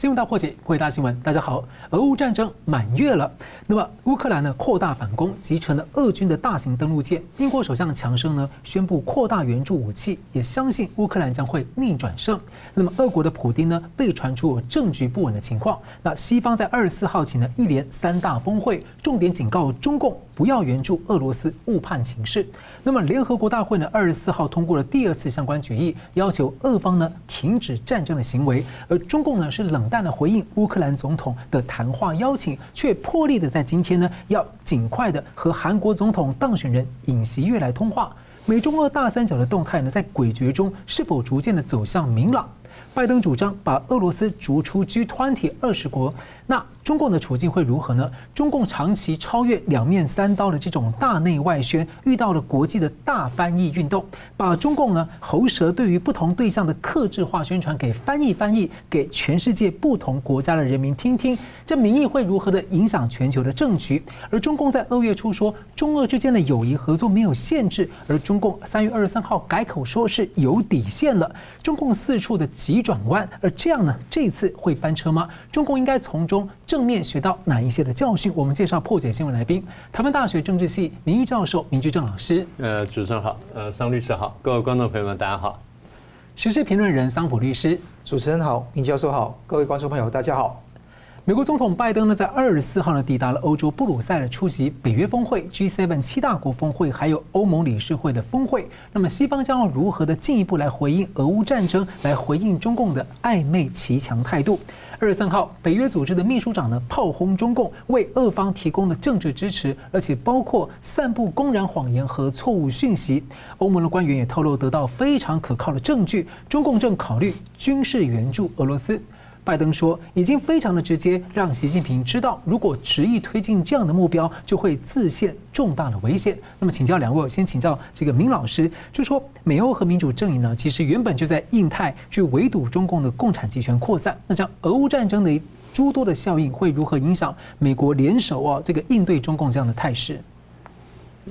新闻大破解，回答新闻。大家好，俄乌战争满月了，那么乌克兰呢扩大反攻，击沉了俄军的大型登陆舰。英国首相强生呢宣布扩大援助武器，也相信乌克兰将会逆转胜。那么俄国的普丁呢被传出有政局不稳的情况。那西方在二十四号起呢一连三大峰会，重点警告中共不要援助俄罗斯，误判情势。那么联合国大会呢二十四号通过了第二次相关决议，要求俄方呢停止战争的行为，而中共呢是冷淡的回应乌克兰总统的谈话邀请，却破例的在今天呢要尽快的和韩国总统当选人尹锡悦来通话。美中俄大三角的动态呢在诡谲中是否逐渐的走向明朗？拜登主张把俄罗斯逐出 G20 二十国。那中共的处境会如何呢？中共长期超越两面三刀的这种大内外宣，遇到了国际的大翻译运动，把中共呢喉舌对于不同对象的克制化宣传给翻译翻译，给全世界不同国家的人民听听，这民意会如何的影响全球的政局？而中共在二月初说中俄之间的友谊合作没有限制，而中共三月二十三号改口说是有底线了。中共四处的急转弯，而这样呢，这次会翻车吗？中共应该从中。正面学到哪一些的教训？我们介绍破解新闻来宾，台湾大学政治系名誉教授明居正老师。呃，主持人好，呃，桑律师好，各位观众朋友们，大家好。时事评论人桑普律师，主持人好，明教授好，各位观众朋友大家好。美国总统拜登呢，在二十四号呢，抵达了欧洲布鲁塞尔出席北约峰会、G7 七大国峰会，还有欧盟理事会的峰会。那么，西方将要如何的进一步来回应俄乌战争，来回应中共的暧昧骑墙态度？二十三号，北约组织的秘书长呢，炮轰中共为俄方提供了政治支持，而且包括散布公然谎言和错误讯息。欧盟的官员也透露，得到非常可靠的证据，中共正考虑军事援助俄罗斯。拜登说，已经非常的直接，让习近平知道，如果执意推进这样的目标，就会自陷重大的危险。那么，请教两位，先请教这个明老师，就说美欧和民主阵营呢，其实原本就在印太去围堵中共的共产集权扩散。那这样俄乌战争的诸多的效应，会如何影响美国联手啊这个应对中共这样的态势？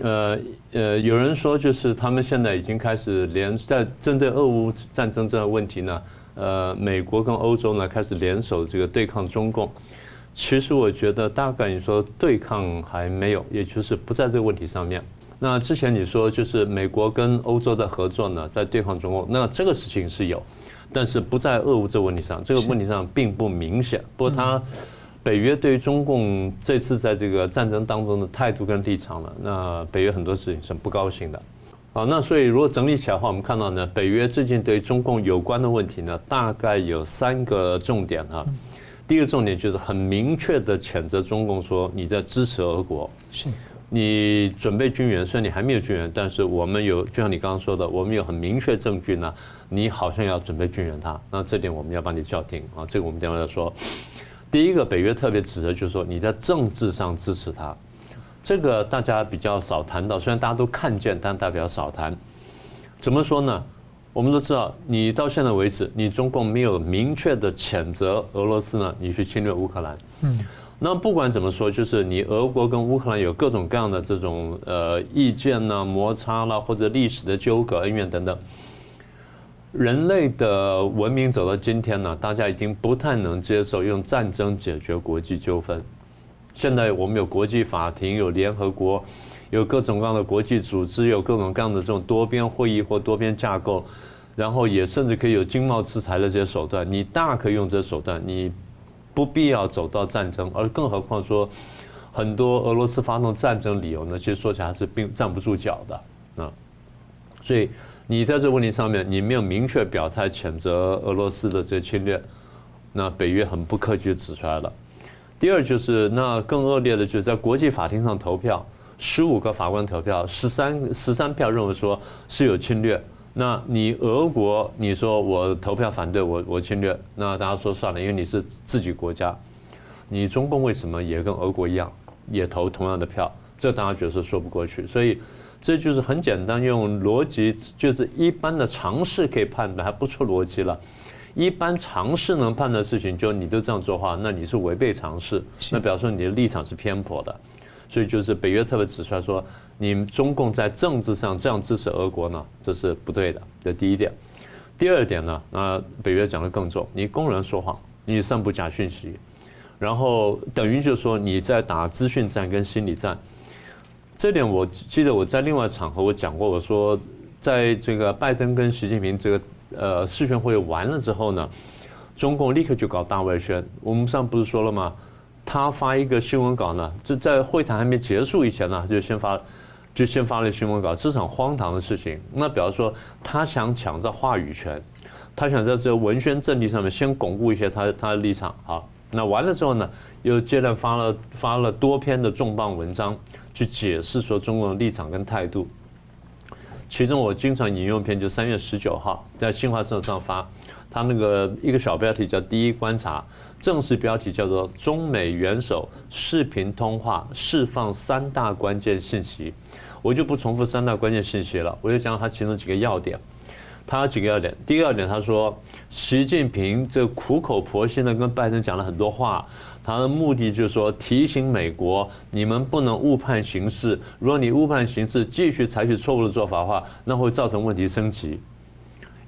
呃呃，有人说，就是他们现在已经开始联在针对俄乌战争这个问题呢。呃，美国跟欧洲呢开始联手这个对抗中共，其实我觉得大概你说对抗还没有，也就是不在这个问题上面。那之前你说就是美国跟欧洲的合作呢，在对抗中共，那这个事情是有，但是不在俄乌这个问题上，这个问题上并不明显。不过他北约对于中共这次在这个战争当中的态度跟立场了，那北约很多事情是不高兴的。好，那所以如果整理起来的话，我们看到呢，北约最近对中共有关的问题呢，大概有三个重点哈。第一个重点就是很明确的谴责中共说你在支持俄国，是你准备军援，虽然你还没有军援，但是我们有，就像你刚刚说的，我们有很明确证据呢，你好像要准备军援他，那这点我们要帮你叫停啊，这个我们等会要说。第一个，北约特别指责就是说你在政治上支持他。这个大家比较少谈到，虽然大家都看见，但大家比较少谈。怎么说呢？我们都知道，你到现在为止，你中共没有明确的谴责俄罗斯呢，你去侵略乌克兰。嗯。那不管怎么说，就是你俄国跟乌克兰有各种各样的这种呃意见呢、摩擦啦，或者历史的纠葛、恩怨等等。人类的文明走到今天呢，大家已经不太能接受用战争解决国际纠纷。现在我们有国际法庭，有联合国，有各种各样的国际组织，有各种各样的这种多边会议或多边架构，然后也甚至可以有经贸制裁的这些手段。你大可以用这些手段，你不必要走到战争。而更何况说，很多俄罗斯发动战争理由呢，其实说起来是并站不住脚的啊。所以你在这问题上面，你没有明确表态谴责俄罗斯的这些侵略，那北约很不客气指出来了。第二就是那更恶劣的，就是在国际法庭上投票，十五个法官投票，十三十三票认为说是有侵略。那你俄国，你说我投票反对我我侵略，那大家说算了，因为你是自己国家。你中共为什么也跟俄国一样，也投同样的票？这大家觉得是说不过去。所以这就是很简单，用逻辑就是一般的常识可以判断，还不出逻辑了。一般常识能判的事情，就你都这样做的话，那你是违背常识，那表示说你的立场是偏颇的，所以就是北约特别指出来说，你中共在政治上这样支持俄国呢，这是不对的。这第一点，第二点呢，那北约讲的更重，你公然说谎，你散布假讯息，然后等于就是说你在打资讯战跟心理战。这点我记得我在另外场合我讲过，我说在这个拜登跟习近平这个呃视讯会完了之后呢，中共立刻就搞大外宣。我们上不是说了吗？他发一个新闻稿呢，就在会谈还没结束以前呢，就先发，就先发了新闻稿，这是很荒唐的事情。那比方说，他想抢这话语权，他想在这个文宣阵地上面先巩固一些他他的立场。好，那完了之后呢，又接着发了发了多篇的重磅文章。去解释说中国的立场跟态度，其中我经常引用篇，就三月十九号在新华社上发，他那个一个小标题叫“第一观察”，正式标题叫做“中美元首视频通话释放三大关键信息”，我就不重复三大关键信息了，我就讲他其中几个要点。他有几个要点，第一个要点他说，习近平这苦口婆心的跟拜登讲了很多话。他的目的就是说，提醒美国，你们不能误判形势。如果你误判形势，继续采取错误的做法的话，那会造成问题升级。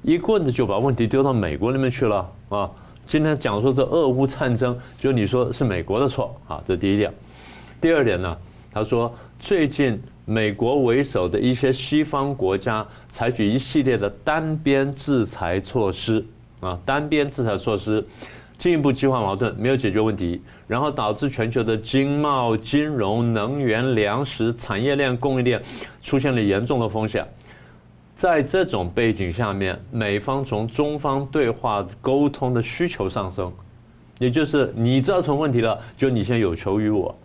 一棍子就把问题丢到美国那边去了啊！今天讲说这俄乌战争，就你说是美国的错啊，这第一点。第二点呢，他说最近美国为首的一些西方国家采取一系列的单边制裁措施啊，单边制裁措施。进一步激化矛盾，没有解决问题，然后导致全球的经贸、金融、能源、粮食产业链、供应链出现了严重的风险。在这种背景下面，美方从中方对话沟通的需求上升，也就是你造成问题了，就你先有求于我。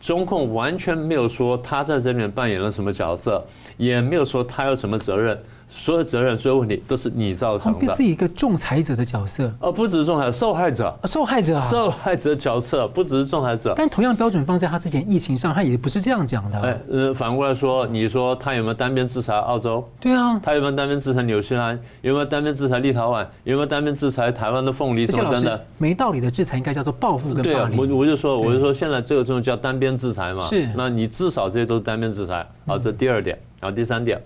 中共完全没有说他在这里面扮演了什么角色，也没有说他有什么责任。所有责任、所有问题都是你造成的。他是一个仲裁者的角色，而不只是仲裁，受害者。受害者啊，受害者角色不只是仲裁者。但同样标准放在他之前疫情上，他也不是这样讲的。哎，呃，反过来说，你说他有没有单边制裁澳洲？对啊，他有没有单边制裁纽西兰？有没有单边制裁立陶宛？有没有单边制裁台湾的凤梨等等的？没道理的制裁应该叫做报复跟。对啊，我我就说，我就说，现在这个这种叫单边制裁嘛。是。那你至少这些都是单边制裁。好，这第二点。然后第三点。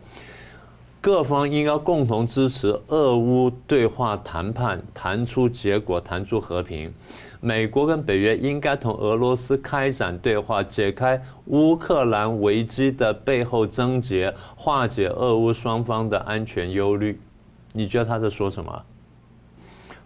各方应该共同支持俄乌对话谈判，谈出结果，谈出和平。美国跟北约应该同俄罗斯开展对话，解开乌克兰危机的背后症结，化解俄乌双方的安全忧虑。你觉得他在说什么？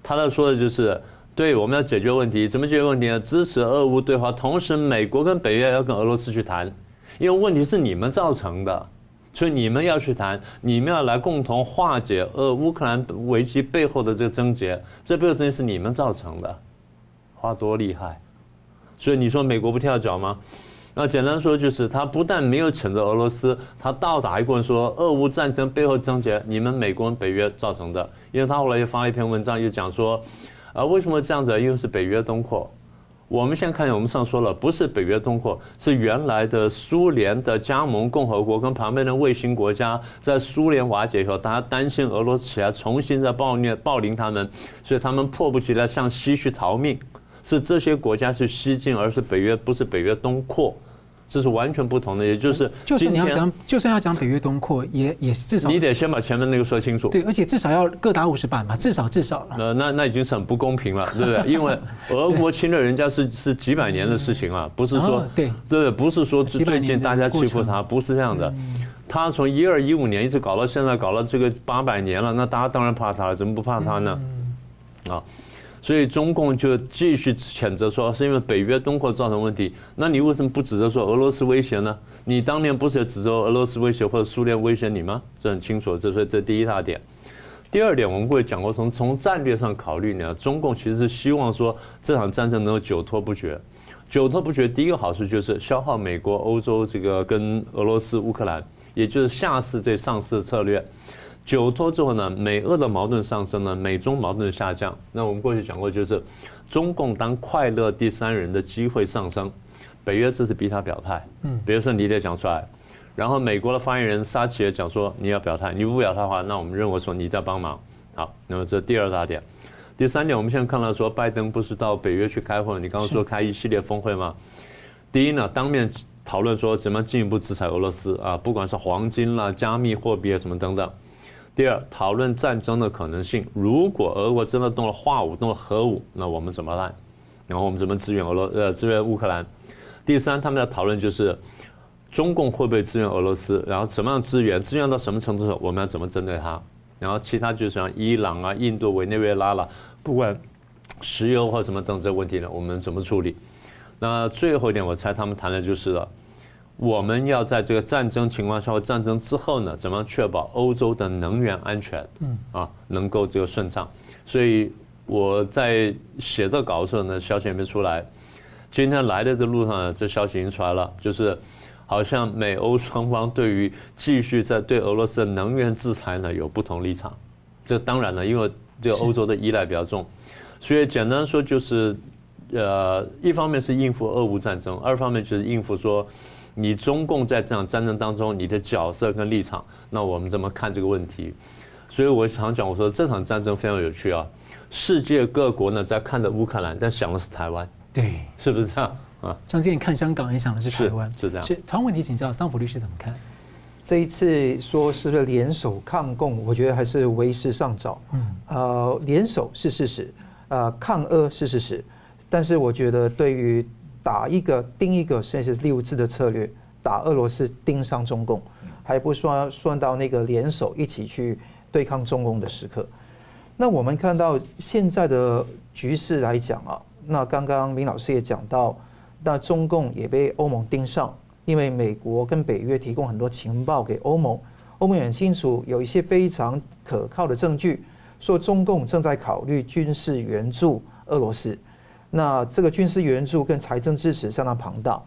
他在说的就是，对，我们要解决问题，怎么解决问题呢？支持俄乌对话，同时美国跟北约要跟俄罗斯去谈，因为问题是你们造成的。所以你们要去谈，你们要来共同化解呃乌克兰危机背后的这个症结，这背后症结是你们造成的，花多厉害！所以你说美国不跳脚吗？那简单说就是，他不但没有谴责俄罗斯，他倒打一棍说，俄乌战争背后症结你们美国北约造成的，因为他后来又发了一篇文章，又讲说，啊为什么这样子？因为是北约东扩。我们先看，我们上说了，不是北约东扩，是原来的苏联的加盟共和国跟旁边的卫星国家，在苏联瓦解以后，大家担心俄罗斯起来重新再暴虐暴凌他们，所以他们迫不及待向西去逃命，是这些国家去西进，而是北约不是北约东扩。这是完全不同的，也就是就算你要讲，就算要讲北约东扩，也也至少你得先把前面那个说清楚。对，而且至少要各打五十板嘛，至少至少。呃，那那已经是很不公平了，对不对？因为俄国侵略人家是是几百年的事情了，不是说对对，不是说最近大家欺负他，不是这样的。他从一二一五年一直搞到现在，搞了这个八百年了，那大家当然怕他了，怎么不怕他呢？啊。所以中共就继续谴责说，是因为北约东扩造成问题。那你为什么不指责说俄罗斯威胁呢？你当年不是也指责俄罗斯威胁或者苏联威胁你吗？这很清楚，这是这第一大点。第二点，我们会讲过，从从战略上考虑呢，中共其实是希望说这场战争能够久拖不决。久拖不决，第一个好处就是消耗美国、欧洲这个跟俄罗斯、乌克兰，也就是下次对上次的策略。久拖之后呢，美俄的矛盾上升呢，美中矛盾下降。那我们过去讲过，就是中共当快乐第三人的机会上升，北约这次逼他表态，嗯，比如说你得讲出来，然后美国的发言人沙奇也讲说你要表态，你不表态的话，那我们认为说你在帮忙。好，那么这第二大点，第三点，我们现在看到说拜登不是到北约去开会，你刚刚说开一系列峰会吗？第一呢，当面讨论说怎么进一步制裁俄罗斯啊，不管是黄金啦、加密货币啊什么等等。第二，讨论战争的可能性。如果俄国真的动了化武、动了核武，那我们怎么办？然后我们怎么支援俄罗呃支援乌克兰？第三，他们在讨论就是中共会不会支援俄罗斯？然后怎么样支援？支援到什么程度的时候，我们要怎么针对它？然后其他就像伊朗啊、印度、委内瑞拉了，不管石油或什么等这个问题呢，我们怎么处理？那最后一点，我猜他们谈的就是了。我们要在这个战争情况下或战争之后呢，怎么确保欧洲的能源安全？嗯，啊，能够这个顺畅。所以我在写这稿的时候呢，消息还没出来。今天来的这路上呢，这消息已经出来了，就是好像美欧双方对于继续在对俄罗斯的能源制裁呢有不同立场。这当然了，因为这个欧洲的依赖比较重，所以简单说就是，呃，一方面是应付俄乌战争，二方面就是应付说。你中共在这场战争当中，你的角色跟立场，那我们怎么看这个问题？所以我常讲，我说这场战争非常有趣啊！世界各国呢在看着乌克兰，但想的是台湾，对，是不是这样啊？张建看香港也想的是台湾，是这样。是同样问题，请教桑普律师怎么看？这一次说是不是联手抗共？我觉得还是为时尚早。嗯，呃，联手是事实，呃，抗俄是事实，但是我觉得对于。打一个盯一个，甚至是六字的策略，打俄罗斯盯上中共，还不算算到那个联手一起去对抗中共的时刻。那我们看到现在的局势来讲啊，那刚刚明老师也讲到，那中共也被欧盟盯上，因为美国跟北约提供很多情报给欧盟，欧盟很清楚有一些非常可靠的证据，说中共正在考虑军事援助俄罗斯。那这个军事援助跟财政支持相当庞大，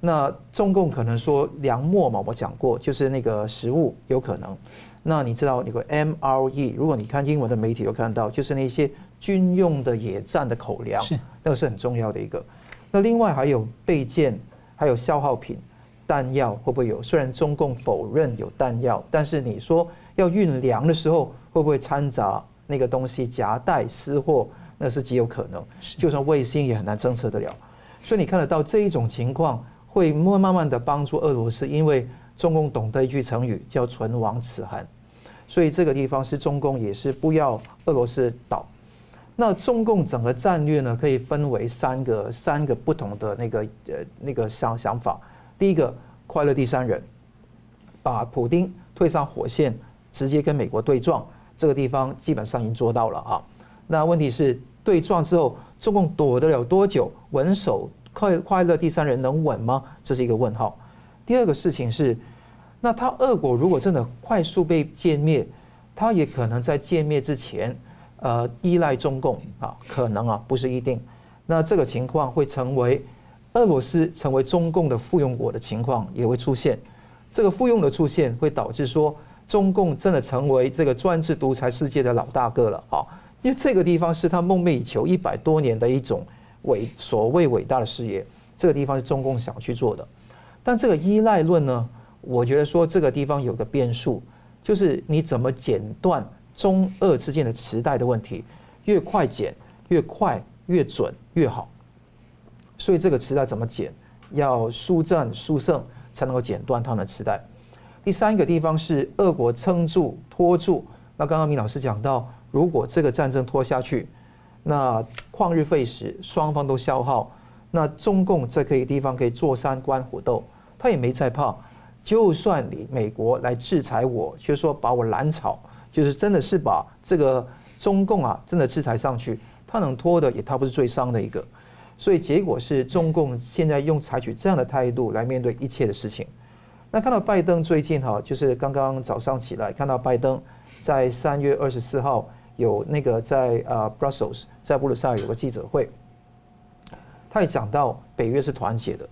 那中共可能说粮秣嘛，我讲过，就是那个食物有可能。那你知道那个 MRE，如果你看英文的媒体有看到，就是那些军用的野战的口粮，是那个是很重要的一个。那另外还有备件，还有消耗品、弹药会不会有？虽然中共否认有弹药，但是你说要运粮的时候，会不会掺杂那个东西夹带私货？那是极有可能，就算卫星也很难侦测得了，所以你看得到这一种情况会慢慢慢的帮助俄罗斯，因为中共懂得一句成语叫“唇亡齿寒”，所以这个地方是中共也是不要俄罗斯倒。那中共整个战略呢，可以分为三个三个不同的那个呃那个想想法。第一个，快乐第三人，把普京推上火线，直接跟美国对撞，这个地方基本上已经做到了啊。那问题是，对撞之后，中共躲得了多久？稳守快快乐第三人能稳吗？这是一个问号。第二个事情是，那他俄国如果真的快速被歼灭，他也可能在歼灭之前，呃，依赖中共啊，可能啊，不是一定。那这个情况会成为俄罗斯成为中共的附庸国的情况也会出现。这个附庸的出现会导致说，中共真的成为这个专制独裁世界的老大哥了啊。因为这个地方是他梦寐以求一百多年的一种伟所谓伟大的事业，这个地方是中共想去做的。但这个依赖论呢，我觉得说这个地方有个变数，就是你怎么剪断中俄之间的脐带的问题，越快剪越快越准越好。所以这个磁带怎么剪，要速战速胜才能够剪断他们的脐带。第三个地方是俄国撑住拖住，那刚刚明老师讲到。如果这个战争拖下去，那旷日费时，双方都消耗，那中共这个地方可以坐山观虎斗，他也没在怕。就算你美国来制裁我，就说把我拦炒，就是真的是把这个中共啊真的制裁上去，他能拖的也他不是最伤的一个。所以结果是中共现在用采取这样的态度来面对一切的事情。那看到拜登最近哈，就是刚刚早上起来看到拜登在三月二十四号。有那个在呃 Brussels，在布鲁塞尔有个记者会，他也讲到北约是团结的，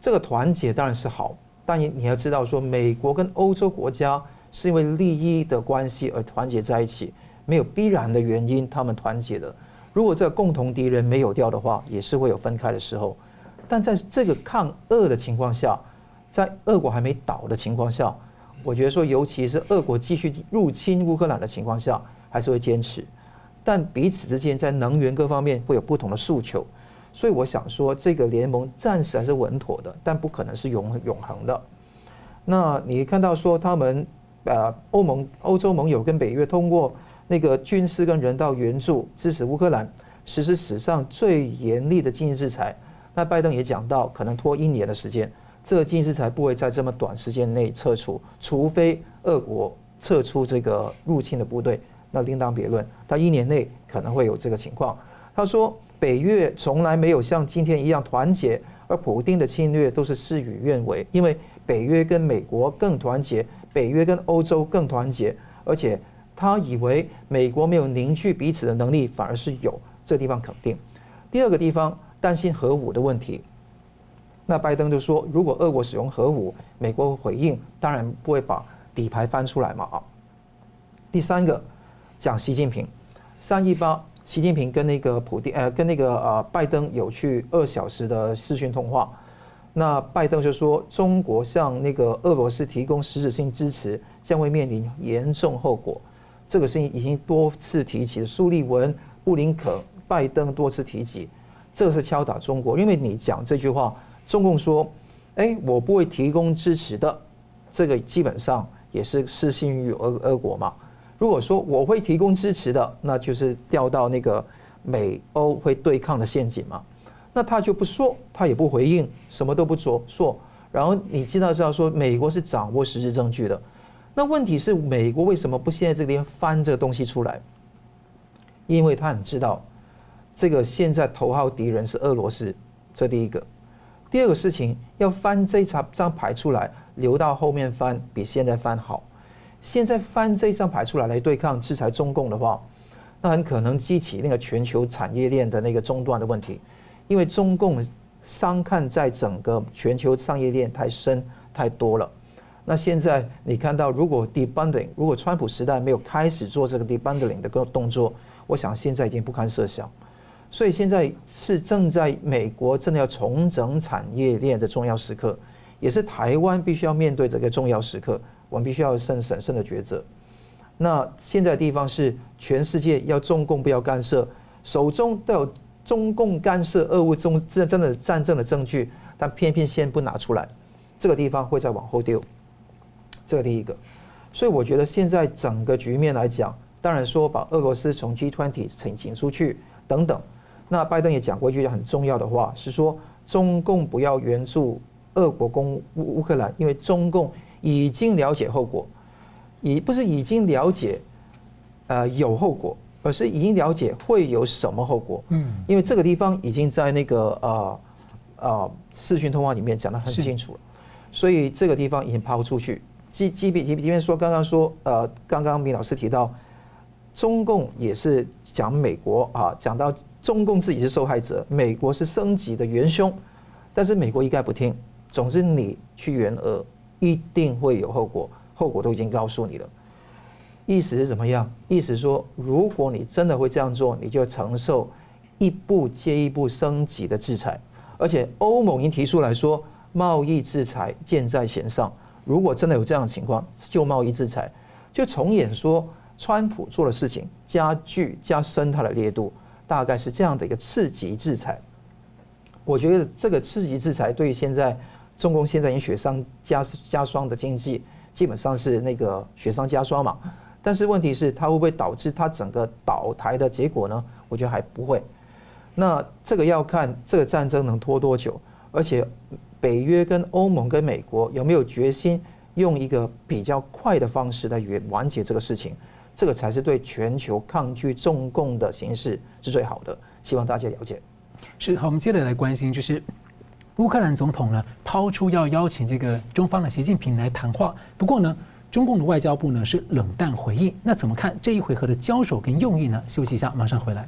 这个团结当然是好，但你你要知道说，美国跟欧洲国家是因为利益的关系而团结在一起，没有必然的原因他们团结的。如果这个共同敌人没有掉的话，也是会有分开的时候。但在这个抗俄的情况下，在俄国还没倒的情况下，我觉得说，尤其是俄国继续入侵乌克兰的情况下。还是会坚持，但彼此之间在能源各方面会有不同的诉求，所以我想说，这个联盟暂时还是稳妥的，但不可能是永永恒的。那你看到说他们呃欧盟、欧洲盟友跟北约通过那个军事跟人道援助支持乌克兰，实施史上最严厉的经济制裁。那拜登也讲到，可能拖一年的时间，这个经济制裁不会在这么短时间内撤除，除非俄国撤出这个入侵的部队，那另当别论。他一年内可能会有这个情况。他说，北约从来没有像今天一样团结，而普丁的侵略都是事与愿违，因为北约跟美国更团结，北约跟欧洲更团结，而且他以为美国没有凝聚彼此的能力，反而是有。这地方肯定。第二个地方。担心核武的问题，那拜登就说，如果俄国使用核武，美国回应当然不会把底牌翻出来嘛啊。第三个讲习近平，三一八，习近平跟那个普丁呃跟那个呃拜登有去二小时的视讯通话，那拜登就说，中国向那个俄罗斯提供实质性支持将会面临严重后果，这个事情已经多次提起，苏利文、布林肯、拜登多次提及。这个是敲打中国，因为你讲这句话，中共说：“哎，我不会提供支持的。”这个基本上也是失信于俄俄国嘛。如果说我会提供支持的，那就是掉到那个美欧会对抗的陷阱嘛。那他就不说，他也不回应，什么都不做说。然后你知道知道说，美国是掌握实质证据的。那问题是，美国为什么不现在这边翻这个东西出来？因为他很知道。这个现在头号敌人是俄罗斯，这第一个。第二个事情要翻这张张牌出来，留到后面翻比现在翻好。现在翻这张牌出来来对抗制裁中共的话，那很可能激起那个全球产业链的那个中断的问题，因为中共伤看在整个全球商业链太深太多了。那现在你看到，如果 debunding，如果川普时代没有开始做这个 debunding 的个动作，我想现在已经不堪设想。所以现在是正在美国真的要重整产业链的重要时刻，也是台湾必须要面对这个重要时刻，我们必须要审审慎的抉择。那现在的地方是全世界要中共不要干涉，手中都有中共干涉俄乌中真真的战争的证据，但偏偏先不拿出来，这个地方会再往后丢。这个第一个，所以我觉得现在整个局面来讲，当然说把俄罗斯从 G20 请请出去等等。那拜登也讲过一句很重要的话，是说中共不要援助俄国攻乌乌克兰，因为中共已经了解后果，已不是已经了解，呃有后果，而是已经了解会有什么后果。嗯，因为这个地方已经在那个呃呃视讯通话里面讲得很清楚了，所以这个地方已经抛出去。即即便即便说刚刚说呃刚刚明老师提到，中共也是讲美国啊，讲到。中共自己是受害者，美国是升级的元凶，但是美国一概不听。总之，你去援俄一定会有后果，后果都已经告诉你了。意思是怎么样？意思说，如果你真的会这样做，你就承受一步接一步升级的制裁。而且欧盟已经提出来说，贸易制裁箭在弦上。如果真的有这样的情况，就贸易制裁，就重演说川普做的事情，加剧加深它的烈度。大概是这样的一个次级制裁，我觉得这个次级制裁对于现在中共现在已经雪上加加霜的经济，基本上是那个雪上加霜嘛。但是问题是，它会不会导致它整个倒台的结果呢？我觉得还不会。那这个要看这个战争能拖多久，而且北约跟欧盟跟美国有没有决心用一个比较快的方式来完结这个事情。这个才是对全球抗拒中共的形势是最好的，希望大家了解。是好，我们接着来关心，就是乌克兰总统呢抛出要邀请这个中方的习近平来谈话，不过呢，中共的外交部呢是冷淡回应。那怎么看这一回合的交手跟用意呢？休息一下，马上回来。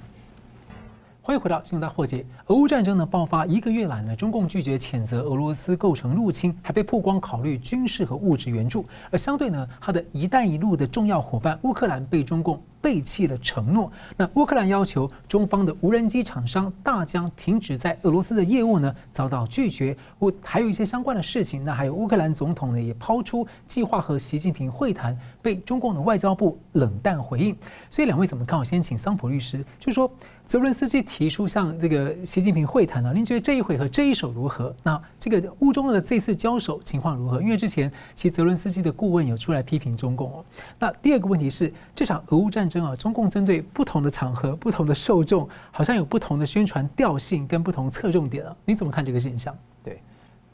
欢迎回到新闻大破解。俄乌战争呢爆发一个月来呢，中共拒绝谴责俄罗斯构成入侵，还被曝光考虑军事和物质援助。而相对呢，它的一带一路的重要伙伴乌克兰被中共背弃了承诺。那乌克兰要求中方的无人机厂商大疆停止在俄罗斯的业务呢，遭到拒绝。我还有一些相关的事情，那还有乌克兰总统呢也抛出计划和习近平会谈，被中共的外交部冷淡回应。所以两位怎么看？我先请桑普律师，就说。泽伦斯基提出向这个习近平会谈呢？您觉得这一回合这一手如何？那这个乌中的这次交手情况如何？因为之前其实泽伦斯基的顾问有出来批评中共哦。那第二个问题是，这场俄乌战争啊，中共针对不同的场合、不同的受众，好像有不同的宣传调性跟不同侧重点啊。你怎么看这个现象？对，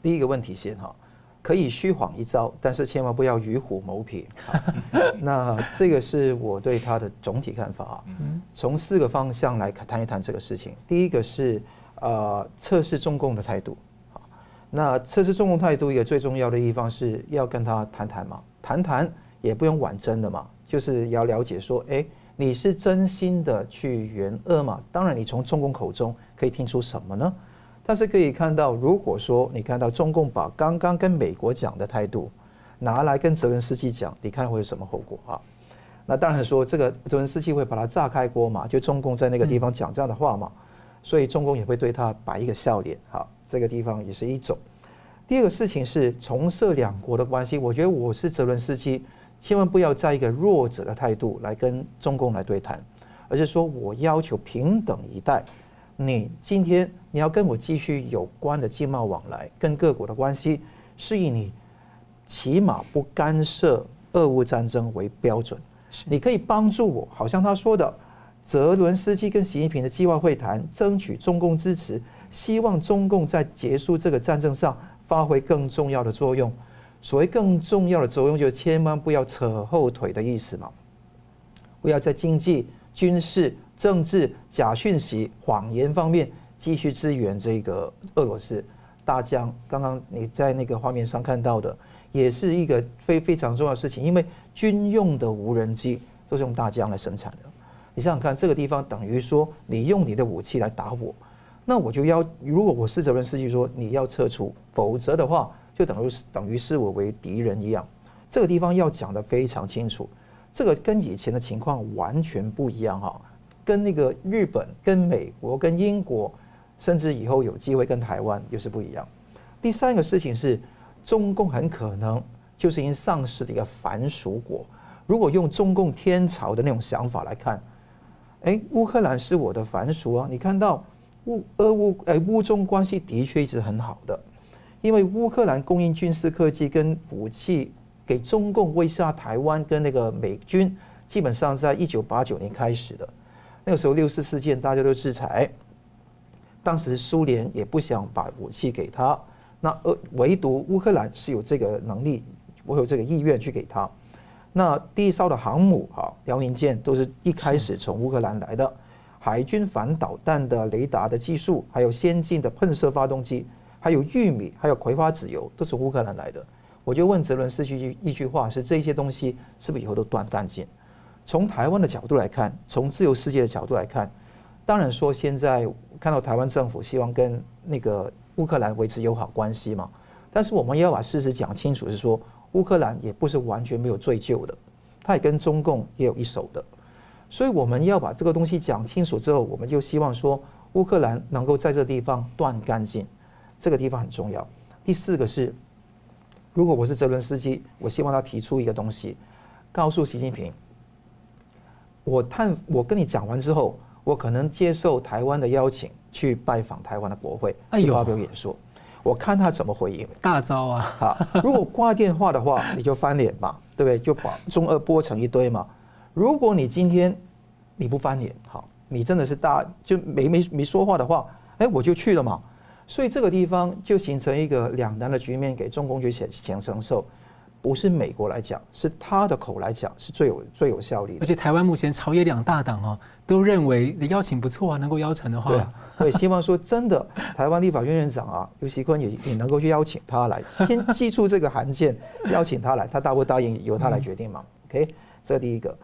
第一个问题先哈。可以虚晃一招，但是千万不要与虎谋皮。那这个是我对他的总体看法啊。从四个方向来谈一谈这个事情。第一个是呃测试中共的态度。那测试中共态度一个最重要的地方是要跟他谈谈嘛，谈谈也不用玩真的嘛，就是要了解说，哎，你是真心的去援鄂嘛？当然，你从中共口中可以听出什么呢？但是可以看到，如果说你看到中共把刚刚跟美国讲的态度拿来跟泽伦斯基讲，你看会有什么后果啊？那当然说这个泽伦斯基会把它炸开锅嘛，就中共在那个地方讲这样的话嘛，所以中共也会对他摆一个笑脸。好，这个地方也是一种。第二个事情是重设两国的关系，我觉得我是泽伦斯基，千万不要在一个弱者的态度来跟中共来对谈，而是说我要求平等以待。你今天你要跟我继续有关的经贸往来，跟各国的关系，是以你起码不干涉俄乌战争为标准。你可以帮助我，好像他说的，泽伦斯基跟习近平的计划会谈，争取中共支持，希望中共在结束这个战争上发挥更重要的作用。所谓更重要的作用，就是千万不要扯后腿的意思嘛，不要在经济、军事。政治假讯息、谎言方面继续支援这个俄罗斯。大疆刚刚你在那个画面上看到的，也是一个非非常重要的事情，因为军用的无人机都是用大疆来生产的。你想想看，这个地方等于说你用你的武器来打我，那我就要，如果我是责任司机说你要撤出，否则的话就等于是等于视我为敌人一样。这个地方要讲得非常清楚，这个跟以前的情况完全不一样哈。跟那个日本、跟美国、跟英国，甚至以后有机会跟台湾，又是不一样。第三个事情是，中共很可能就是已经丧失的一个藩属国。如果用中共天朝的那种想法来看，哎，乌克兰是我的藩属啊！你看到乌俄乌哎乌中关系的确一直很好的，因为乌克兰供应军事科技跟武器给中共威吓台湾跟那个美军，基本上是在一九八九年开始的。那个时候六四事件大家都制裁，当时苏联也不想把武器给他，那呃唯独乌克兰是有这个能力，我有这个意愿去给他。那第一艘的航母哈辽宁舰都是一开始从乌克兰来的，海军反导弹的雷达的技术，还有先进的喷射发动机，还有玉米，还有葵花籽油都是乌克兰来的。我就问泽伦斯基一句话：是这些东西是不是以后都断干净？从台湾的角度来看，从自由世界的角度来看，当然说现在看到台湾政府希望跟那个乌克兰维持友好关系嘛，但是我们要把事实讲清楚，是说乌克兰也不是完全没有罪疚的，他也跟中共也有一手的，所以我们要把这个东西讲清楚之后，我们就希望说乌克兰能够在这地方断干净，这个地方很重要。第四个是，如果我是泽伦斯基，我希望他提出一个东西，告诉习近平。我探，我跟你讲完之后，我可能接受台湾的邀请去拜访台湾的国会，去发表演说。我看他怎么回应。大招啊！好，如果挂电话的话，你就翻脸嘛，对不对？就把中俄剥成一堆嘛。如果你今天你不翻脸，好，你真的是大就没没没说话的话，哎，我就去了嘛。所以这个地方就形成一个两难的局面，给中共去前前承受。不是美国来讲，是他的口来讲是最有最有效力的。而且台湾目前朝野两大党哦，都认为你邀请不错啊，能够邀成的话，对啊，我也希望说真的，台湾立法院院长啊，游锡坤也也能够去邀请他来，先寄出这个函件，邀请他来，他答不答应由他来决定嘛。OK，这第一个。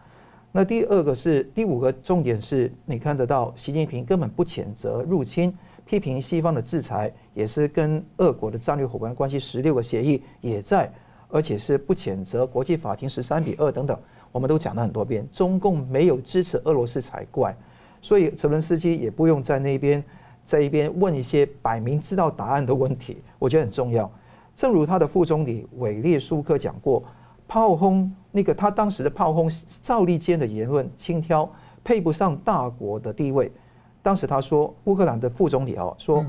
那第二个是第五个重点是，你看得到习近平根本不谴责入侵，批评西方的制裁，也是跟俄国的战略伙伴关系十六个协议也在。而且是不谴责国际法庭十三比二等等，我们都讲了很多遍，中共没有支持俄罗斯才怪。所以泽伦斯基也不用在那边在一边问一些摆明知道答案的问题，我觉得很重要。正如他的副总理韦列舒克讲过，炮轰那个他当时的炮轰赵立坚的言论轻佻，配不上大国的地位。当时他说，乌克兰的副总理哦说，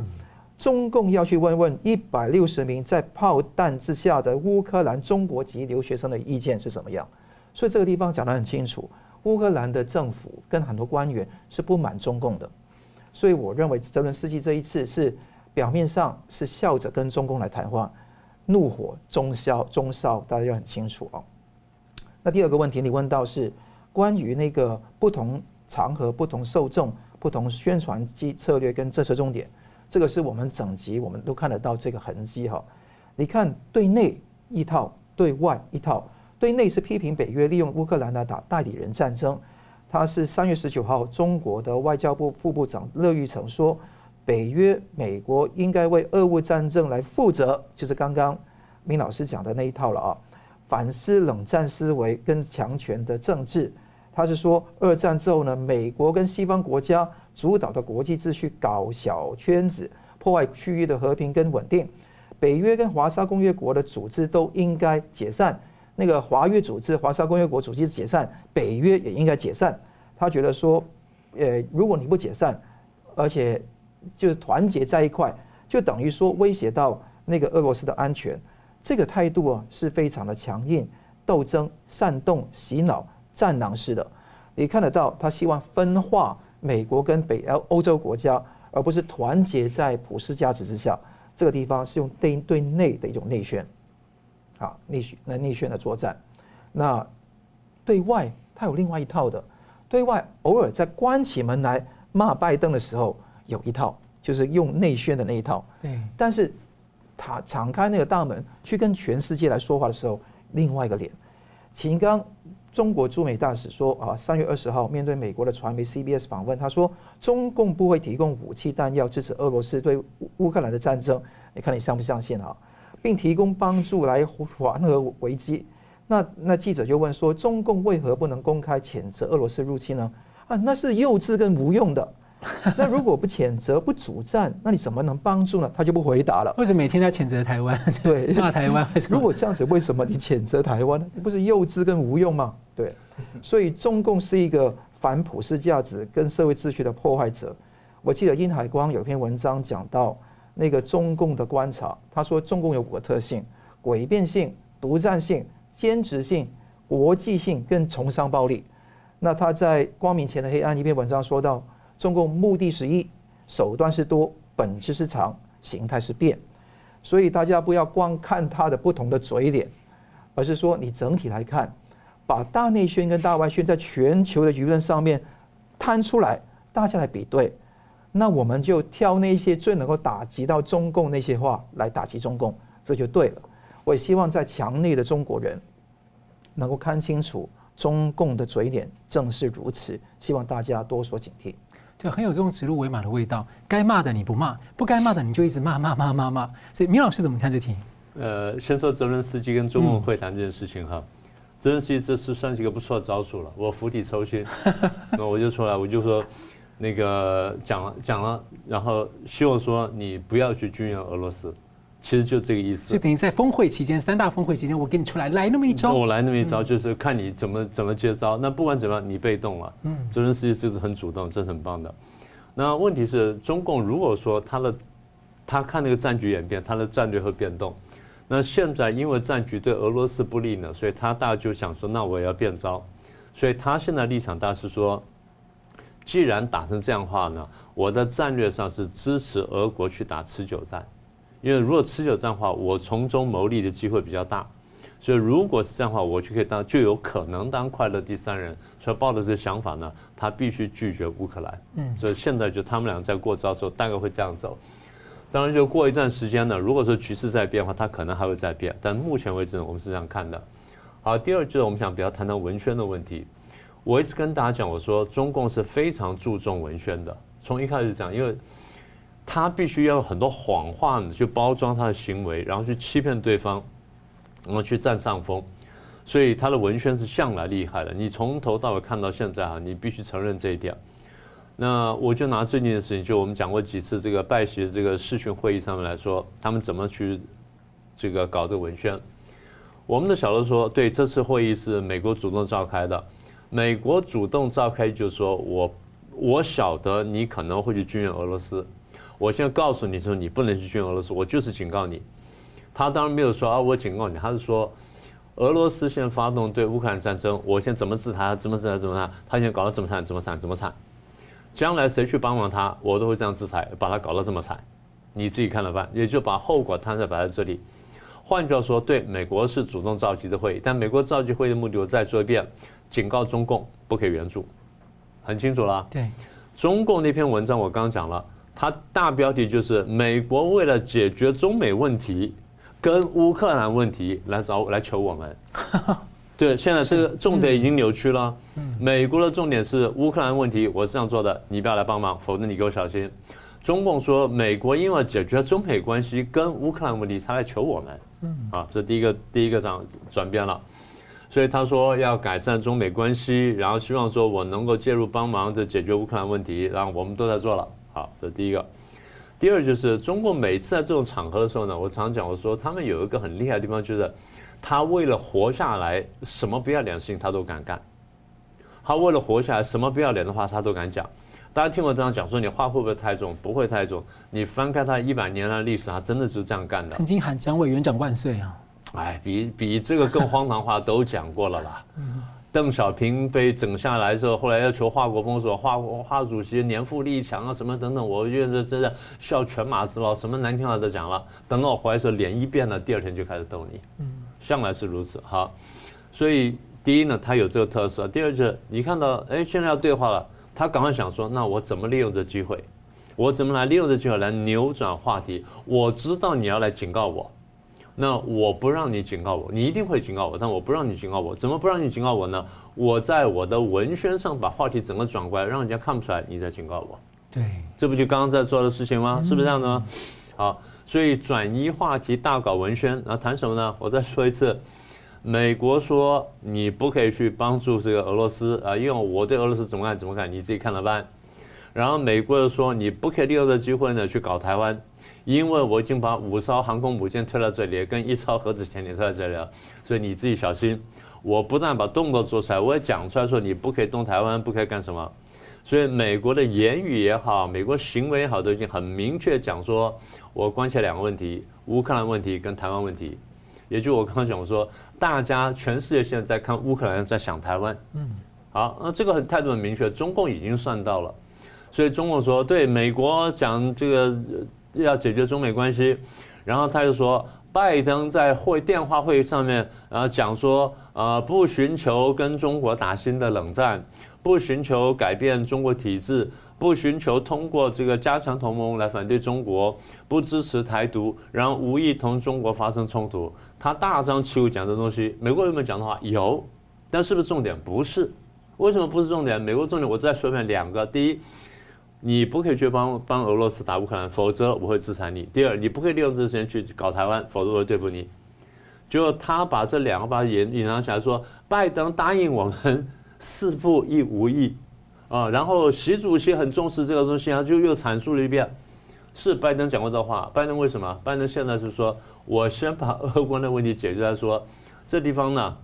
中共要去问问一百六十名在炮弹之下的乌克兰中国籍留学生的意见是什么样。所以这个地方讲得很清楚，乌克兰的政府跟很多官员是不满中共的。所以我认为泽伦斯基这一次是表面上是笑着跟中共来谈话。怒火中烧，中烧，大家就很清楚哦。那第二个问题，你问到是关于那个不同场合、不同受众、不同宣传机策略跟政策重点，这个是我们整集我们都看得到这个痕迹哈。你看，对内一套，对外一套。对内是批评北约利用乌克兰来打代理人战争。他是三月十九号，中国的外交部副部长乐玉成说。北约、美国应该为俄乌战争来负责，就是刚刚明老师讲的那一套了啊。反思冷战思维跟强权的政治，他是说二战之后呢，美国跟西方国家主导的国际秩序搞小圈子，破坏区域的和平跟稳定。北约跟华沙公约国的组织都应该解散，那个华约组织、华沙公约国组织解散，北约也应该解散。他觉得说，呃，如果你不解散，而且就是团结在一块，就等于说威胁到那个俄罗斯的安全。这个态度啊是非常的强硬、斗争、煽动、洗脑、战狼式的。你看得到，他希望分化美国跟北欧欧洲国家，而不是团结在普世价值之下。这个地方是用对对内的一种内宣，啊，内宣那内宣的作战。那对外他有另外一套的，对外偶尔在关起门来骂拜登的时候。有一套，就是用内宣的那一套。对。但是，他敞开那个大门去跟全世界来说话的时候，另外一个脸。秦刚，中国驻美大使说啊，三月二十号面对美国的传媒 CBS 访问，他说中共不会提供武器弹药支持俄罗斯对乌克兰的战争。你看你相不相信啊？并提供帮助来缓和危机。那那记者就问说，中共为何不能公开谴责俄罗斯入侵呢？啊，那是幼稚跟无用的。那如果不谴责、不主战，那你怎么能帮助呢？他就不回答了。为什么每天在谴责台湾？对，骂台湾。如果这样子，为什么你谴责台湾呢？你不是幼稚跟无用吗？对，所以中共是一个反普世价值跟社会秩序的破坏者。我记得殷海光有篇文章讲到那个中共的观察，他说中共有五个特性：诡辩性、独占性、兼职性、国际性跟崇尚暴力。那他在《光明前的黑暗》一篇文章说到。中共目的是一，手段是多，本质是长，形态是变，所以大家不要光看他的不同的嘴脸，而是说你整体来看，把大内宣跟大外宣在全球的舆论上面摊出来，大家来比对，那我们就挑那些最能够打击到中共那些话来打击中共，这就对了。我也希望在墙内的中国人能够看清楚中共的嘴脸正是如此，希望大家多所警惕。对，很有这种指鹿为马的味道。该骂的你不骂，不该骂的你就一直骂骂骂骂骂。所以，明老师怎么看这题？呃，先说泽伦斯基跟中共会谈这件事情哈。泽伦斯基这次算是一个不错的招数了，我釜底抽薪。那我就出来，我就说，那个讲了讲了，然后希望说你不要去军援俄罗斯。其实就这个意思，就等于在峰会期间，三大峰会期间，我给你出来来那么一招，我来那么一招，就是看你怎么怎么接招。那不管怎么样，你被动了。嗯，泽连斯基这是很主动，这是很棒的。那问题是，中共如果说他的他看那个战局演变，他的战略会变动。那现在因为战局对俄罗斯不利呢，所以他大概就想说，那我也要变招。所以他现在立场大是说，既然打成这样的话呢，我在战略上是支持俄国去打持久战。因为如果持久战的话，我从中牟利的机会比较大，所以如果是这样的话，我就可以当就有可能当快乐第三人。所以抱着这个想法呢，他必须拒绝乌克兰。嗯，所以现在就他们俩在过招的时候，大概会这样走。当然，就过一段时间呢，如果说局势在变的话，他可能还会再变。但目前为止呢，我们是这样看的。好，第二就是我们想比较谈谈文宣的问题。我一直跟大家讲，我说中共是非常注重文宣的，从一开始讲，因为。他必须要有很多谎话呢，去包装他的行为，然后去欺骗对方，然后去占上风。所以他的文宣是向来厉害的。你从头到尾看到现在啊，你必须承认这一点。那我就拿最近的事情，就我们讲过几次这个拜习这个视讯会议上面来说，他们怎么去这个搞这个文宣。我们的小罗说，对，这次会议是美国主动召开的。美国主动召开，就是说我我晓得你可能会去军援俄罗斯，我现在告诉你说你不能去劝俄罗斯，我就是警告你。他当然没有说啊，我警告你，他是说。俄罗斯现在发动对乌克兰战争，我现在怎么制裁？怎么制裁？怎么他？他现在搞得这么惨，怎么惨？怎么惨？将来谁去帮忙他，我都会这样制裁，把他搞得这么惨，你自己看着办。也就把后果摊在摆在这里。换句话说，对美国是主动召集的会议，但美国召集会议的目的，我再说一遍，警告中共不可以援助，很清楚了。对，中共那篇文章我刚刚讲了，它大标题就是美国为了解决中美问题。跟乌克兰问题来找来求我们，对，现在这个重点已经扭曲了。美国的重点是乌克兰问题，我是这样做的，你不要来帮忙，否则你给我小心。中共说美国因为解决中美关系跟乌克兰问题，他来求我们。嗯啊，这第一个第一个转转变了，所以他说要改善中美关系，然后希望说我能够介入帮忙这解决乌克兰问题，然后我们都在做了。好，这第一个。第二就是中国每次在这种场合的时候呢，我常讲我说他们有一个很厉害的地方，就是他为了活下来，什么不要脸的事情他都敢干。他为了活下来，什么不要脸的话他都敢讲。大家听我这样讲，说你话会不会太重？不会太重。你翻开他一百年来的历史，他真的是这样干的。曾经喊蒋委员长万岁啊！哎，比比这个更荒唐话都讲过了啦。邓小平被整下来之后，后来要求华国锋说华国华主席年富力强啊什么等等，我觉得真的笑犬马之劳，什么难听话都讲了。等到我回来时候，脸一变了，第二天就开始逗你。嗯，向来是如此哈。所以第一呢，他有这个特色；第二就是你看到哎，现在要对话了，他赶快想说，那我怎么利用这机会？我怎么来利用这机会来扭转话题？我知道你要来警告我。那我不让你警告我，你一定会警告我，但我不让你警告我，怎么不让你警告我呢？我在我的文宣上把话题整个转过来，让人家看不出来你在警告我。对，这不就刚刚在做的事情吗？是不是这样的吗？好，所以转移话题，大搞文宣，然后谈什么呢？我再说一次，美国说你不可以去帮助这个俄罗斯啊，因为我对俄罗斯怎么看怎么看，你自己看着办。然后美国又说你不可以利用这个机会呢去搞台湾。因为我已经把五艘航空母舰推到这里，跟一艘核子潜艇推到这里了，所以你自己小心。我不但把动作做出来，我也讲出来说你不可以动台湾，不可以干什么。所以美国的言语也好，美国行为也好，都已经很明确讲说，我关切两个问题：乌克兰问题跟台湾问题。也就我刚刚讲说，大家全世界现在在看乌克兰，在想台湾。嗯，好，那这个态度很明确，中共已经算到了。所以中共说，对美国讲这个。要解决中美关系，然后他就说，拜登在会电话会议上面，呃，讲说，呃，不寻求跟中国打新的冷战，不寻求改变中国体制，不寻求通过这个加强同盟来反对中国，不支持台独，然后无意同中国发生冲突。他大张旗鼓讲这东西，美国有没有讲的话？有，但是不是重点？不是。为什么不是重点？美国重点，我再说一遍两个，第一。你不可以去帮帮俄罗斯打乌克兰，否则我会制裁你。第二，你不可以利用这个时间去搞台湾，否则我会对付你。就他把这两个把隐隐藏起来，说拜登答应我们四不一无意啊，然后习主席很重视这个东西，他就又阐述了一遍，是拜登讲过这话。拜登为什么？拜登现在是说我先把俄国的问题解决，再说这地方呢，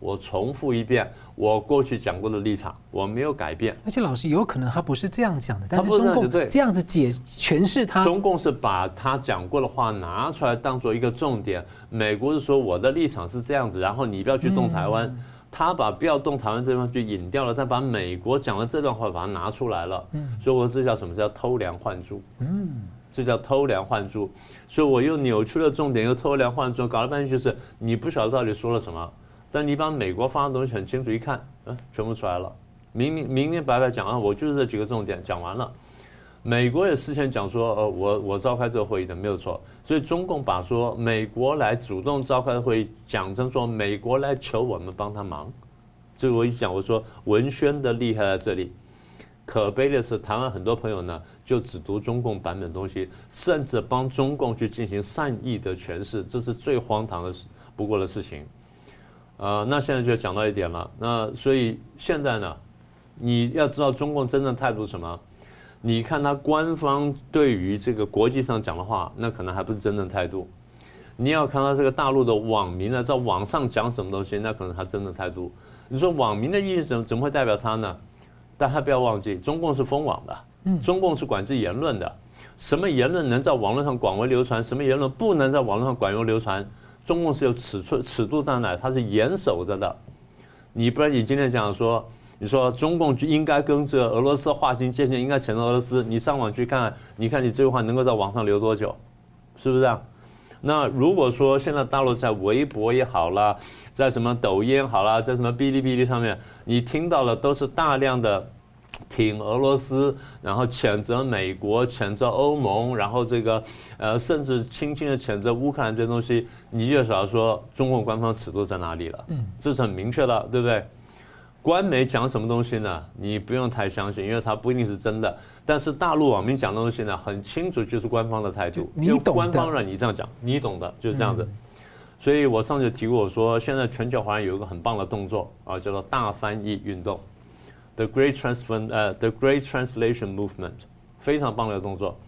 我重复一遍。我过去讲过的立场，我没有改变。而且老师有可能他不是这样讲的，但是中共这样子解诠释他。中共是把他讲过的话拿出来当做一个重点。美国是说我的立场是这样子，然后你不要去动台湾。他把不要动台湾这方就引掉了，他把美国讲的这段话把它拿出来了。嗯所以我这叫什么叫偷梁换柱？嗯，这叫偷梁换柱。所以我又扭曲了重点，又偷梁换柱，搞了半天就是你不晓得到底说了什么。但你把美国发的东西很清楚，一看，嗯，全部出来了，明明明明白白讲啊，我就是这几个重点讲完了。美国也事先讲说，呃，我我召开这个会议的没有错，所以中共把说美国来主动召开的会议讲成说美国来求我们帮他忙，所以我一讲我说文宣的厉害在这里。可悲的是，台湾很多朋友呢就只读中共版本的东西，甚至帮中共去进行善意的诠释，这是最荒唐的不过的事情。呃，那现在就讲到一点了。那所以现在呢，你要知道中共真正态度是什么？你看他官方对于这个国际上讲的话，那可能还不是真正态度。你要看到这个大陆的网民呢，在网上讲什么东西，那可能他真的态度。你说网民的意思怎么怎么会代表他呢？大家不要忘记，中共是封网的，中共是管制言论的。什么言论能在网络上广为流传，什么言论不能在网络上广为流传？中共是有尺寸、尺度在那？它是严守着的。你不然你今天讲说，你说中共就应该跟这俄罗斯划清界限，应该谴责俄罗斯。你上网去看，你看你这句话能够在网上留多久？是不是啊？那如果说现在大陆在微博也好啦，在什么抖音好啦，在什么哔哩哔哩上面，你听到的都是大量的。挺俄罗斯，然后谴责美国，谴责欧盟，然后这个呃，甚至轻轻的谴责乌克兰这些东西，你就晓得说中共官方尺度在哪里了。嗯，这是很明确的，对不对？官媒讲什么东西呢？你不用太相信，因为它不一定是真的。但是大陆网民讲的东西呢，很清楚就是官方的态度。你懂，官方让你这样讲，你懂的，就是这样子。所以我上次提过，我说现在全球华人有一个很棒的动作啊，叫做大翻译运动。The Great Transfer，呃，The Great Translation Movement，非常棒的动作。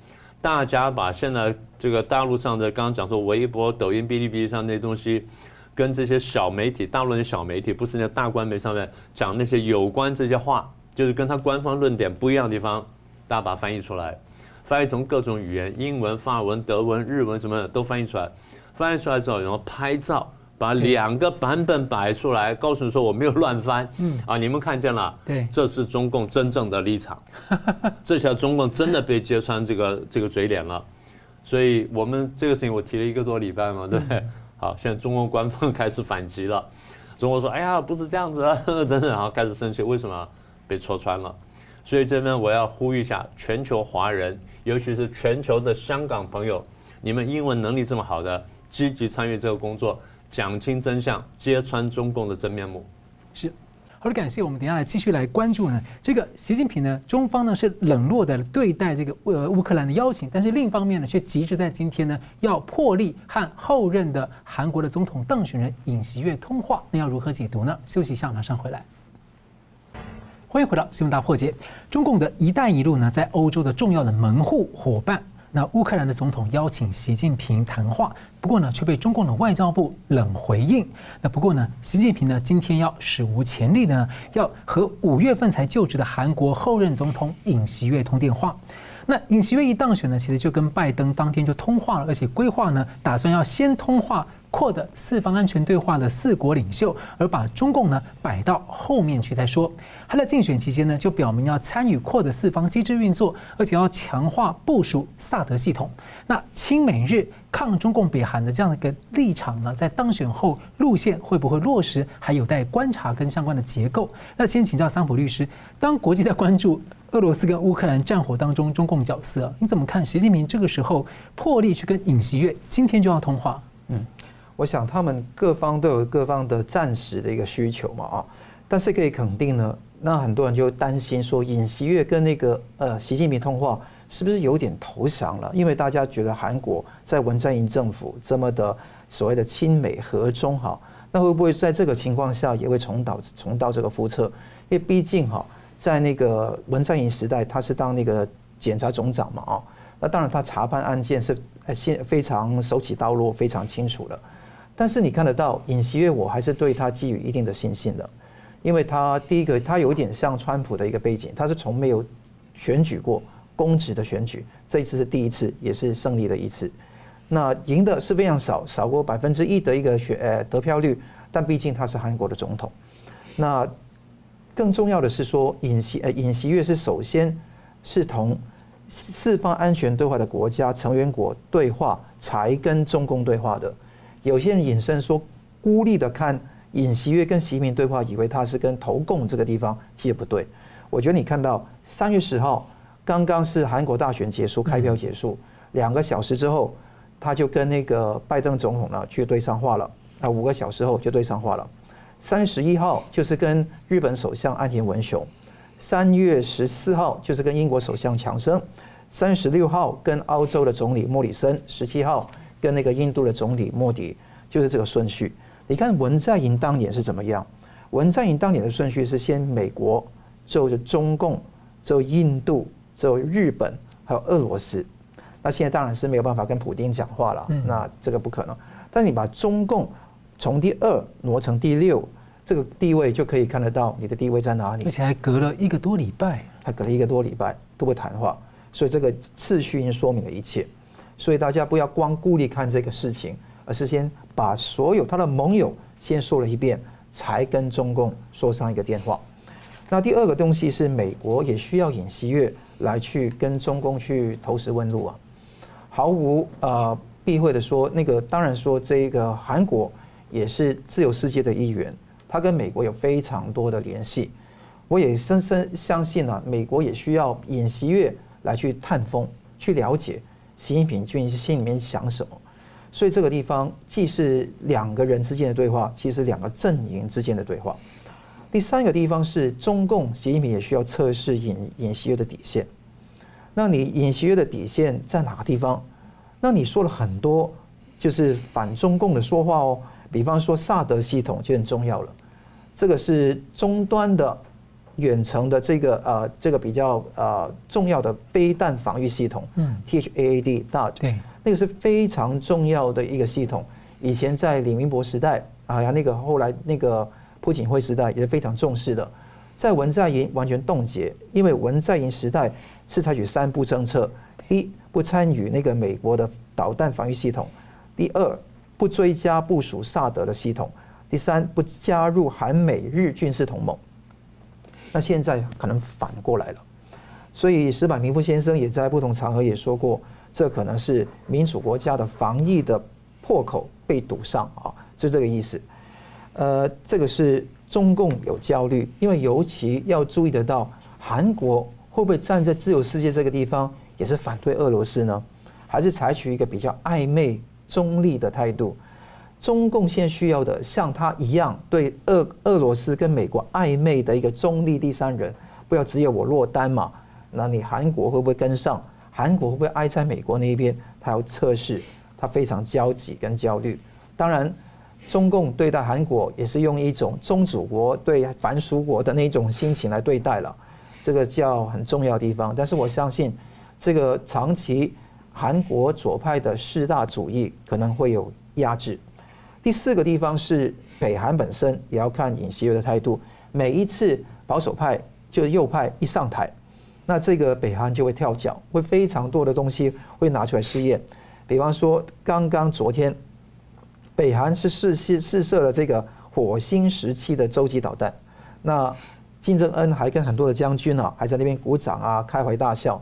大家把现在这个大陆上的刚刚讲说微博、抖音、哔哩哔哩上那些东西，跟这些小媒体，大陆的小媒体，不是那大官媒上面讲那些有关这些话，就是跟他官方论点不一样的地方，大家把它翻译出来，翻译成各种语言，英文、法文、德文、日文什么的都翻译出来。翻译出来之后，然后拍照。把两个版本摆出来，告诉你说我没有乱翻，嗯。啊，你们看见了，对，这是中共真正的立场，这下中共真的被揭穿这个这个嘴脸了，所以我们这个事情我提了一个多礼拜嘛，对不对？好，现在中共官方开始反击了，中国说，哎呀，不是这样子啊，等等，然后开始生气，为什么？被戳穿了？所以这边我要呼吁一下全球华人，尤其是全球的香港朋友，你们英文能力这么好的，积极参与这个工作。讲清真相，揭穿中共的真面目。是，好的，感谢我们等下来继续来关注呢。这个习近平呢，中方呢是冷落的对待这个呃乌克兰的邀请，但是另一方面呢，却急着在今天呢要破例和后任的韩国的总统当选人尹锡悦通话。那要如何解读呢？休息一下，马上回来。欢迎回到新闻大破解。中共的一带一路呢，在欧洲的重要的门户伙伴。那乌克兰的总统邀请习近平谈话，不过呢，却被中共的外交部冷回应。那不过呢，习近平呢今天要史无前例呢，要和五月份才就职的韩国后任总统尹锡悦通电话。那尹锡悦一当选呢，其实就跟拜登当天就通话了，而且规划呢，打算要先通话。扩的四方安全对话的四国领袖，而把中共呢摆到后面去再说。他在竞选期间呢，就表明要参与扩的四方机制运作，而且要强化部署萨德系统。那亲美日抗中共北韩的这样的一个立场呢，在当选后路线会不会落实，还有待观察跟相关的结构。那先请教桑普律师，当国际在关注俄罗斯跟乌克兰战火当中中共角色，你怎么看习近平这个时候破例去跟尹锡悦今天就要通话？我想他们各方都有各方的暂时的一个需求嘛啊，但是可以肯定呢，那很多人就担心说尹锡悦跟那个呃习近平通话是不是有点投降了？因为大家觉得韩国在文在寅政府这么的所谓的亲美和中哈，那会不会在这个情况下也会重蹈重蹈这个覆辙？因为毕竟哈，在那个文在寅时代他是当那个检察总长嘛啊，那当然他查办案件是现非常手起刀落，非常清楚的。但是你看得到尹锡悦，我还是对他寄予一定的信心的，因为他第一个，他有点像川普的一个背景，他是从没有选举过公职的选举，这一次是第一次，也是胜利的一次。那赢的是非常少，少过百分之一的一个选呃得票率，但毕竟他是韩国的总统。那更重要的是说，尹锡呃尹锡悦是首先是同四方安全对话的国家成员国对话，才跟中共对话的。有些人引申说，孤立的看尹锡悦跟习近平对话，以为他是跟投共这个地方，其实不对。我觉得你看到三月十号刚刚是韩国大选结束，开票结束两个小时之后，他就跟那个拜登总统呢去对上话了。啊，五个小时后就对上话了。三月十一号就是跟日本首相岸田文雄，三月十四号就是跟英国首相强生，三月十六号跟澳洲的总理莫里森，十七号。跟那个印度的总理莫迪就是这个顺序。你看文在寅当年是怎么样？文在寅当年的顺序是先美国，之后就中共，之后印度，之后日本，还有俄罗斯。那现在当然是没有办法跟普京讲话了，那这个不可能。但你把中共从第二挪成第六，这个地位就可以看得到你的地位在哪里。而且还隔了一个多礼拜，还隔了一个多礼拜都不谈话，所以这个次序已经说明了一切。所以大家不要光顾虑看这个事情，而是先把所有他的盟友先说了一遍，才跟中共说上一个电话。那第二个东西是美国也需要尹锡悦来去跟中共去投石问路啊，毫无呃避讳的说，那个当然说这个韩国也是自由世界的一员，他跟美国有非常多的联系，我也深深相信啊，美国也需要尹锡悦来去探风，去了解。习近平究竟是心里面想什么？所以这个地方既是两个人之间的对话，其实两个阵营之间的对话。第三个地方是中共，习近平也需要测试尹尹锡悦的底线。那你尹锡悦的底线在哪个地方？那你说了很多就是反中共的说话哦，比方说萨德系统就很重要了，这个是终端的。远程的这个呃，这个比较呃重要的飞弹防御系统，嗯 THAAD，对，那个是非常重要的一个系统。以前在李明博时代啊呀，那个后来那个朴槿惠时代也是非常重视的。在文在寅完全冻结，因为文在寅时代是采取三不政策：第一，不参与那个美国的导弹防御系统；第二，不追加部署萨德的系统；第三，不加入韩美日军事同盟。那现在可能反过来了，所以石板明夫先生也在不同场合也说过，这可能是民主国家的防疫的破口被堵上啊，就这个意思。呃，这个是中共有焦虑，因为尤其要注意得到，韩国会不会站在自由世界这个地方也是反对俄罗斯呢？还是采取一个比较暧昧中立的态度？中共现在需要的，像他一样对俄俄罗斯跟美国暧昧的一个中立第三人，不要只有我落单嘛？那你韩国会不会跟上？韩国会不会挨在美国那一边？他要测试，他非常焦急跟焦虑。当然，中共对待韩国也是用一种宗主国对藩属国的那种心情来对待了，这个叫很重要的地方。但是我相信，这个长期韩国左派的四大主义可能会有压制。第四个地方是北韩本身也要看尹锡悦的态度。每一次保守派就是右派一上台，那这个北韩就会跳脚，会非常多的东西会拿出来试验。比方说，刚刚昨天，北韩是试试试射了这个火星时期的洲际导弹。那金正恩还跟很多的将军啊，还在那边鼓掌啊，开怀大笑。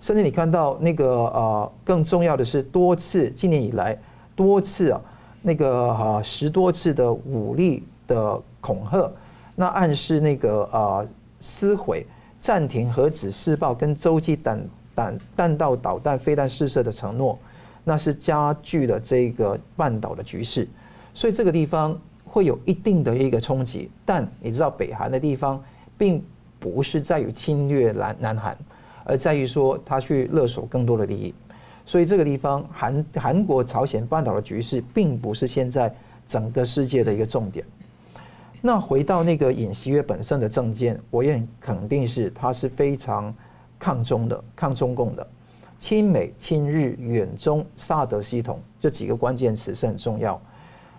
甚至你看到那个呃，更重要的是多次今年以来多次啊。那个哈十多次的武力的恐吓，那暗示那个啊撕毁、暂停核子试爆跟洲际弹弹弹道导弹飞弹试射的承诺，那是加剧了这个半岛的局势，所以这个地方会有一定的一个冲击。但你知道北韩的地方，并不是在于侵略南南韩，而在于说他去勒索更多的利益。所以这个地方，韩韩国朝鲜半岛的局势，并不是现在整个世界的一个重点。那回到那个尹锡悦本身的政见，我也肯定是他是非常抗中的、抗中共的，亲美、亲日、远中、萨德系统这几个关键词是很重要。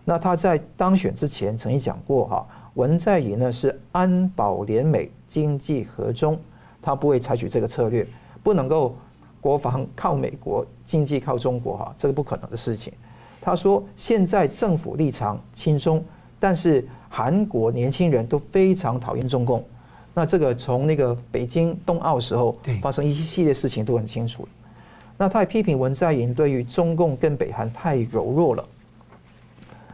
那他在当选之前曾经讲过哈，文在寅呢是安保联美、经济和中，他不会采取这个策略，不能够。国防靠美国，经济靠中国，哈，这个不可能的事情。他说，现在政府立场轻松，但是韩国年轻人都非常讨厌中共。那这个从那个北京冬奥时候发生一系列事情都很清楚。那他也批评文在寅对于中共跟北韩太柔弱了。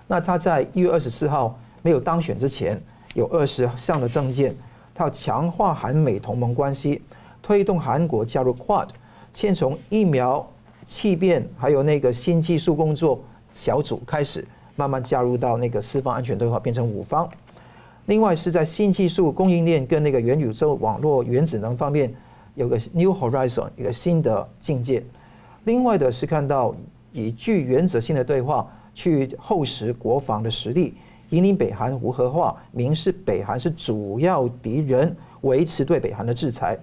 那他在一月二十四号没有当选之前，有二十项的政见，他要强化韩美同盟关系，推动韩国加入 QUAD。先从疫苗、气变，还有那个新技术工作小组开始，慢慢加入到那个四方安全对话，变成五方。另外是在新技术供应链跟那个元宇宙网络、原子能方面有个 New Horizon，一个新的境界。另外的是看到以具原则性的对话去厚实国防的实力，引领北韩无核化，明示北韩是主要敌人，维持对北韩的制裁，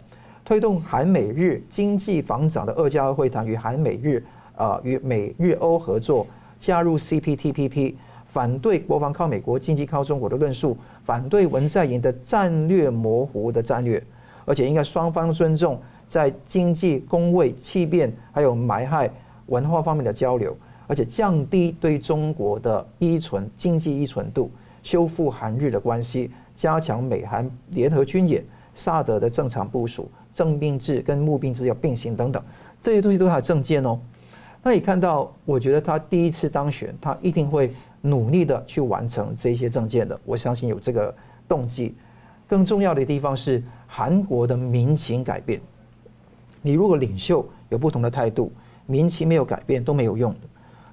推动韩美日经济防长的二加二会谈与韩美日啊与美日欧合作，加入 CPTPP，反对国防靠美国，经济靠中国的论述，反对文在寅的战略模糊的战略，而且应该双方尊重在经济、公卫、气变还有埋害文化方面的交流，而且降低对中国的依存经济依存度，修复韩日的关系，加强美韩联合军演，萨德的正常部署，征兵制跟募兵制要并行等等，这些东西都是他的政见哦。那你看到，我觉得他第一次当选，他一定会努力的去完成这些政见的。我相信有这个动机。更重要的地方是韩国的民情改变。你如果领袖有不同的态度，民情没有改变都没有用的。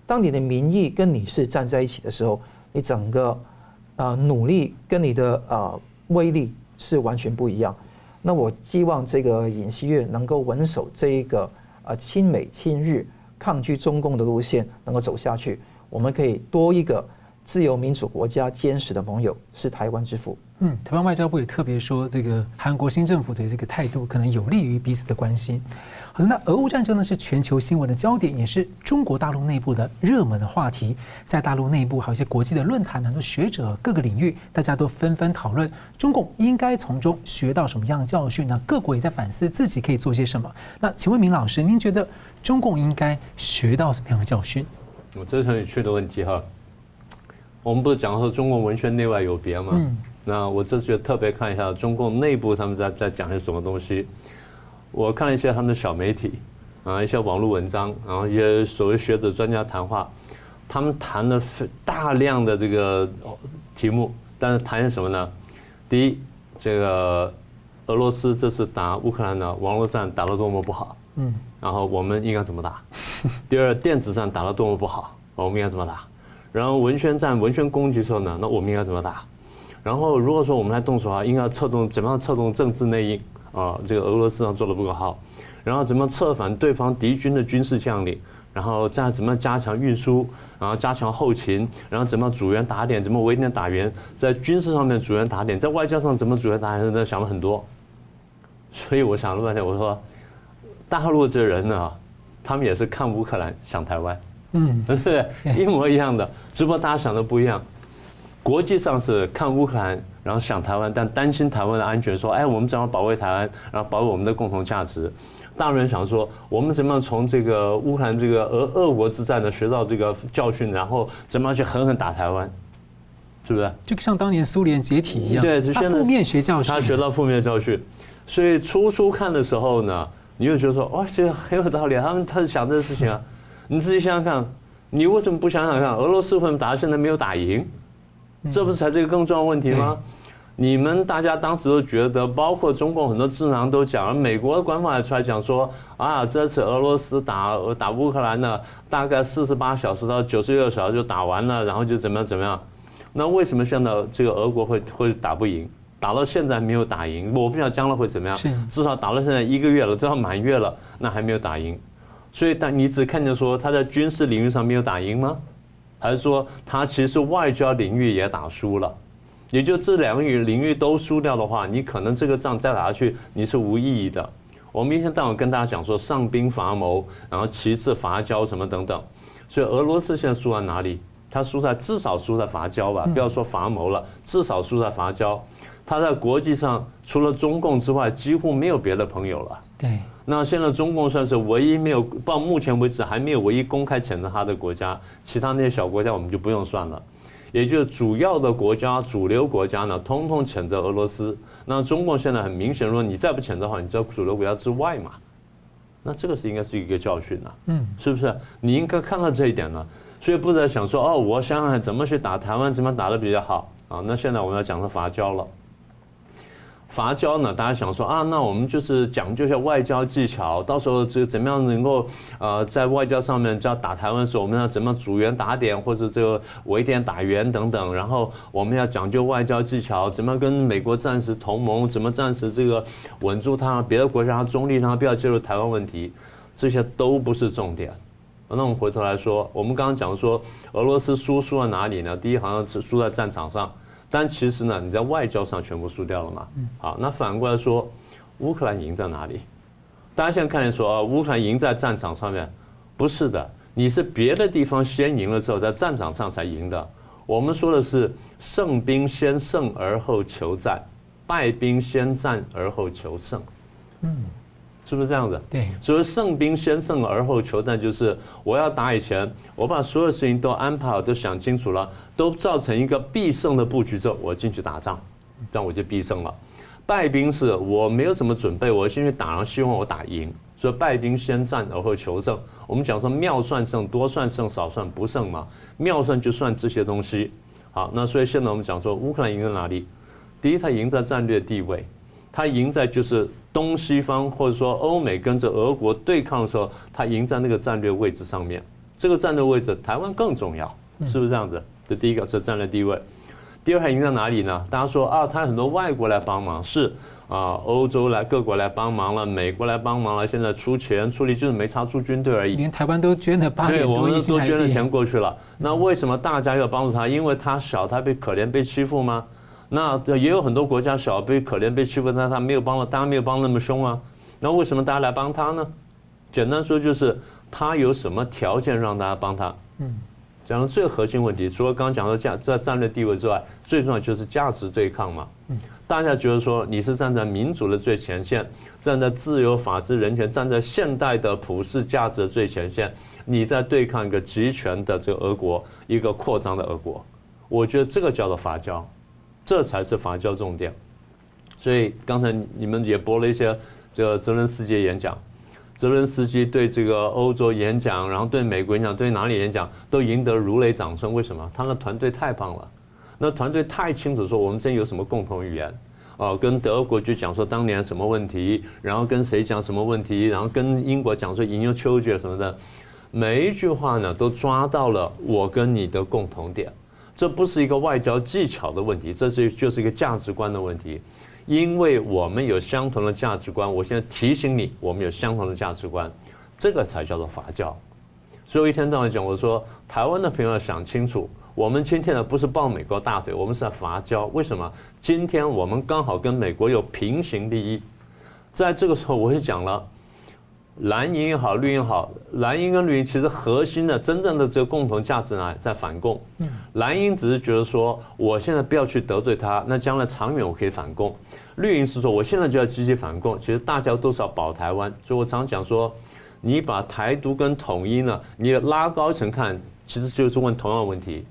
当你的民意跟你是站在一起的时候，你整个啊努力跟你的啊威力是完全不一样。那我希望这个尹锡悦能够稳守这一个啊亲美亲日。抗拒中共的路线能够走下去，我们可以多一个自由民主国家坚实的盟友，是台湾之父。嗯，台湾外交部也特别说，这个韩国新政府的这个态度可能有利于彼此的关系。好的，那俄乌战争呢是全球新闻的焦点，也是中国大陆内部的热门的话题。在大陆内部还有一些国际的论坛，很多学者各个领域，大家都纷纷讨论中共应该从中学到什么样的教训呢？各国也在反思自己可以做些什么。那请问明老师，您觉得中共应该学到什么样的教训？我这是很有趣的问题哈。我们不是讲说中国文学内外有别吗？嗯。那我这次就特别看一下中共内部他们在在讲些什么东西。我看了一些他们的小媒体，啊，一些网络文章，然后一些所谓学者专家谈话，他们谈了大量的这个题目，但是谈些什么呢？第一，这个俄罗斯这次打乌克兰的网络战打得多么不好，嗯，然后我们应该怎么打？第二，电子战打得多么不好，我们应该怎么打？然后文宣战、文宣攻击的时候呢，那我们应该怎么打？然后如果说我们来动手的话，应该要策动怎么样策动政治内应？啊，这个俄罗斯上做的不够好，然后怎么策反对方敌军的军事将领，然后再怎么加强运输，然后加强后勤，然后怎么组员打点，怎么围点打援，在军事上面组员打点，在外交上怎么组员打点，都想了很多。所以我想了半天，我说，大陆这人呢，他们也是看乌克兰想台湾，嗯，对，一模一样的，只不过大家想的不一样。国际上是看乌克兰。然后想台湾，但担心台湾的安全，说：“哎，我们怎么保卫台湾，然后保卫我们的共同价值？”大陆人想说：“我们怎么样从这个乌克兰这个俄俄国之战呢学到这个教训，然后怎么样去狠狠打台湾？是不是？就像当年苏联解体一样，对，他负面学教训，他学到负面教训。所以初初看的时候呢，你就觉得说：‘哇，这个很有道理。’他们他是想这个事情啊，你自己想想看，你为什么不想想看？俄罗斯为什么打到现在没有打赢？”这不是才是一个更重要的问题吗？你们大家当时都觉得，包括中共很多智囊都讲了，美国的官方也出来讲说，啊，这次俄罗斯打打乌克兰呢，大概四十八小时到九十六小时就打完了，然后就怎么样怎么样？那为什么现在这个俄国会 会打不赢？打到现在没有打赢，我不知道将来会怎么样。至少打到现在一个月了，都要满月了，那还没有打赢。所以，但你只看见说他在军事领域上没有打赢吗？还是说他其实外交领域也打输了？也就这两个领域都输掉的话，你可能这个仗再打下去你是无意义的。我们一天到晚跟大家讲说上兵伐谋，然后其次伐交什么等等。所以俄罗斯现在输在哪里？他输在至少输在伐交吧，不要说伐谋了，至少输在伐交。他在国际上除了中共之外，几乎没有别的朋友了。对。那现在中共算是唯一没有到目前为止还没有唯一公开谴责他的国家，其他那些小国家我们就不用算了。也就是主要的国家、主流国家呢，通通谴责俄罗斯。那中共现在很明显说，你再不谴责的话，你在主流国家之外嘛。那这个是应该是一个教训啊，嗯，是不是？你应该看到这一点呢。所以不再想说哦，我想想怎么去打台湾，怎么打的比较好啊？那现在我们要讲到伐交了。伐交呢？大家想说啊，那我们就是讲究一下外交技巧，到时候这个怎么样能够呃在外交上面，就要打台湾的时候，我们要怎么样组员打点，或者这个围点打援等等。然后我们要讲究外交技巧，怎么跟美国暂时同盟，怎么暂时这个稳住他，别的国家中立，他不要介入台湾问题，这些都不是重点。那我们回头来说，我们刚刚讲说俄罗斯输输在哪里呢？第一好像是输在战场上，但其实呢，你在外交上全部输掉了嘛。好，那反过来说，乌克兰赢在哪里？大家现在看见说啊，乌克兰赢在战场上面，不是的，你是别的地方先赢了之后，在战场上才赢的。我们说的是胜兵先胜而后求战，败兵先战而后求胜。嗯。是不是这样子？对，所以胜兵先胜而后求战，就是我要打以前，我把所有事情都安排好，都想清楚了，都造成一个必胜的布局之后，我进去打仗，这样我就必胜了。败兵是我没有什么准备，我先去打，然后希望我打赢，所以败兵先战而后求胜。我们讲说妙算胜，多算胜，少算不胜嘛。妙算就算这些东西。好，那所以现在我们讲说乌克兰赢在哪里？第一，他赢在战略地位，他赢在就是。东西方或者说欧美跟着俄国对抗的时候，他赢在那个战略位置上面。这个战略位置，台湾更重要，是不是这样子？这第一个是战略地位。第二还赢在哪里呢？大家说啊，他很多外国来帮忙，是啊，欧洲来各国来帮忙了，美国来帮忙了，现在出钱出力，就是没差出军队而已。连台湾都捐了八对，我们都捐了钱过去了。那为什么大家要帮助他？因为他小，他被可怜被欺负吗？那也有很多国家小被可怜被欺负，但他没有帮了，当然没有帮那么凶啊。那为什么大家来帮他呢？简单说就是他有什么条件让大家帮他？嗯，讲的最核心问题，除了刚刚讲到价在战略地位之外，最重要就是价值对抗嘛。嗯，大家觉得说你是站在民主的最前线，站在自由、法治、人权，站在现代的普世价值的最前线，你在对抗一个集权的这个俄国，一个扩张的俄国。我觉得这个叫做伐交。这才是伐交重点，所以刚才你们也播了一些这个泽伦斯基演讲，泽伦斯基对这个欧洲演讲，然后对美国演讲，对哪里演讲都赢得如雷掌声。为什么？他的团队太棒了，那团队太清楚说我们之间有什么共同语言哦，跟德国就讲说当年什么问题，然后跟谁讲什么问题，然后跟英国讲说引用丘吉尔什么的，每一句话呢都抓到了我跟你的共同点。这不是一个外交技巧的问题，这是就是一个价值观的问题，因为我们有相同的价值观。我现在提醒你，我们有相同的价值观，这个才叫做伐交。所以我一天到晚讲，我说台湾的朋友要想清楚，我们今天呢不是抱美国大腿，我们是在伐交。为什么？今天我们刚好跟美国有平行利益，在这个时候我就讲了。蓝营也好，绿营也好，蓝营跟绿营其实核心的、真正的这个共同价值呢，在反共。蓝营只是觉得说，我现在不要去得罪他，那将来长远我可以反共。绿营是说，我现在就要积极反共。其实大家都是要保台湾，所以我常讲说，你把台独跟统一呢，你拉高一层看，其实就是问同样的问题：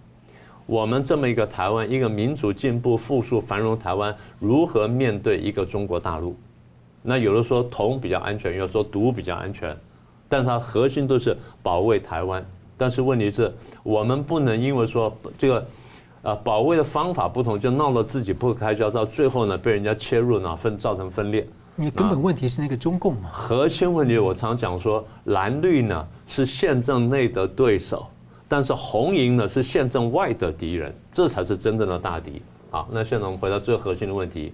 我们这么一个台湾，一个民主进步、富庶繁荣台湾，如何面对一个中国大陆？那有的说铜比较安全，有的说毒比较安全，但它核心都是保卫台湾。但是问题是，我们不能因为说这个，呃，保卫的方法不同，就闹得自己不可开交，到最后呢被人家切入呢分造成分裂。你根本问题是那个中共嘛。核心问题我常讲说，蓝绿呢是宪政内的对手，但是红营呢是宪政外的敌人，这才是真正的大敌。好，那现在我们回到最核心的问题。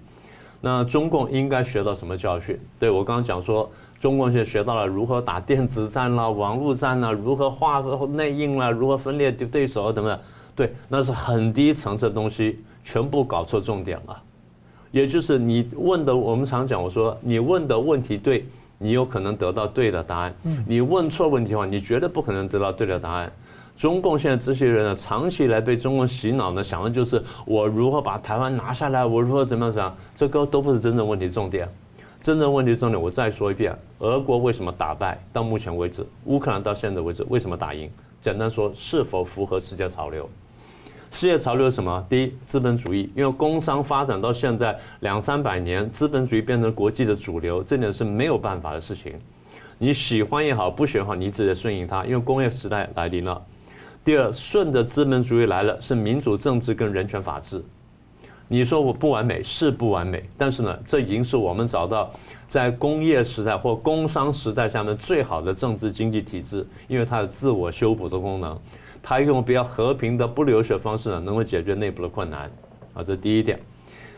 那中共应该学到什么教训？对，我刚刚讲说，中共现在学到了如何打电子战啦、网络战啦，如何画内应啦，如何分裂对对手等等。对，那是很低层次的东西，全部搞错重点了。也就是你问的，我们常讲，我说你问的问题对，你有可能得到对的答案。你问错问题的话，你绝对不可能得到对的答案。中共现在这些人呢，长期以来被中共洗脑呢，想的就是我如何把台湾拿下来，我如何怎么样怎么样，这个都不是真正问题重点。真正问题重点，我再说一遍：俄国为什么打败？到目前为止，乌克兰到现在为止为什么打赢？简单说，是否符合世界潮流？世界潮流是什么？第一，资本主义，因为工商发展到现在两三百年，资本主义变成国际的主流，这点是没有办法的事情。你喜欢也好，不喜欢好，你只得顺应它，因为工业时代来临了。第二，顺着资本主义来了，是民主政治跟人权法治。你说我不完美，是不完美，但是呢，这已经是我们找到在工业时代或工商时代下面最好的政治经济体制，因为它有自我修补的功能，它用比较和平的不流血方式呢，能够解决内部的困难。啊，这第一点。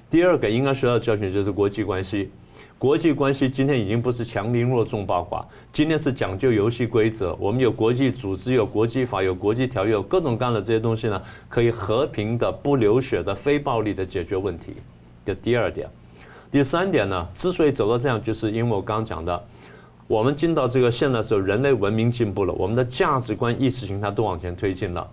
第二个应该学到的教训就是国际关系。国际关系今天已经不是强凌弱众暴寡，今天是讲究游戏规则。我们有国际组织，有国际法，有国际条约，有各种各样的这些东西呢，可以和平的、不流血的、非暴力的解决问题。这第二点，第三点呢，之所以走到这样，就是因为我刚刚讲的，我们进到这个现代时候，人类文明进步了，我们的价值观、意识形态都往前推进了。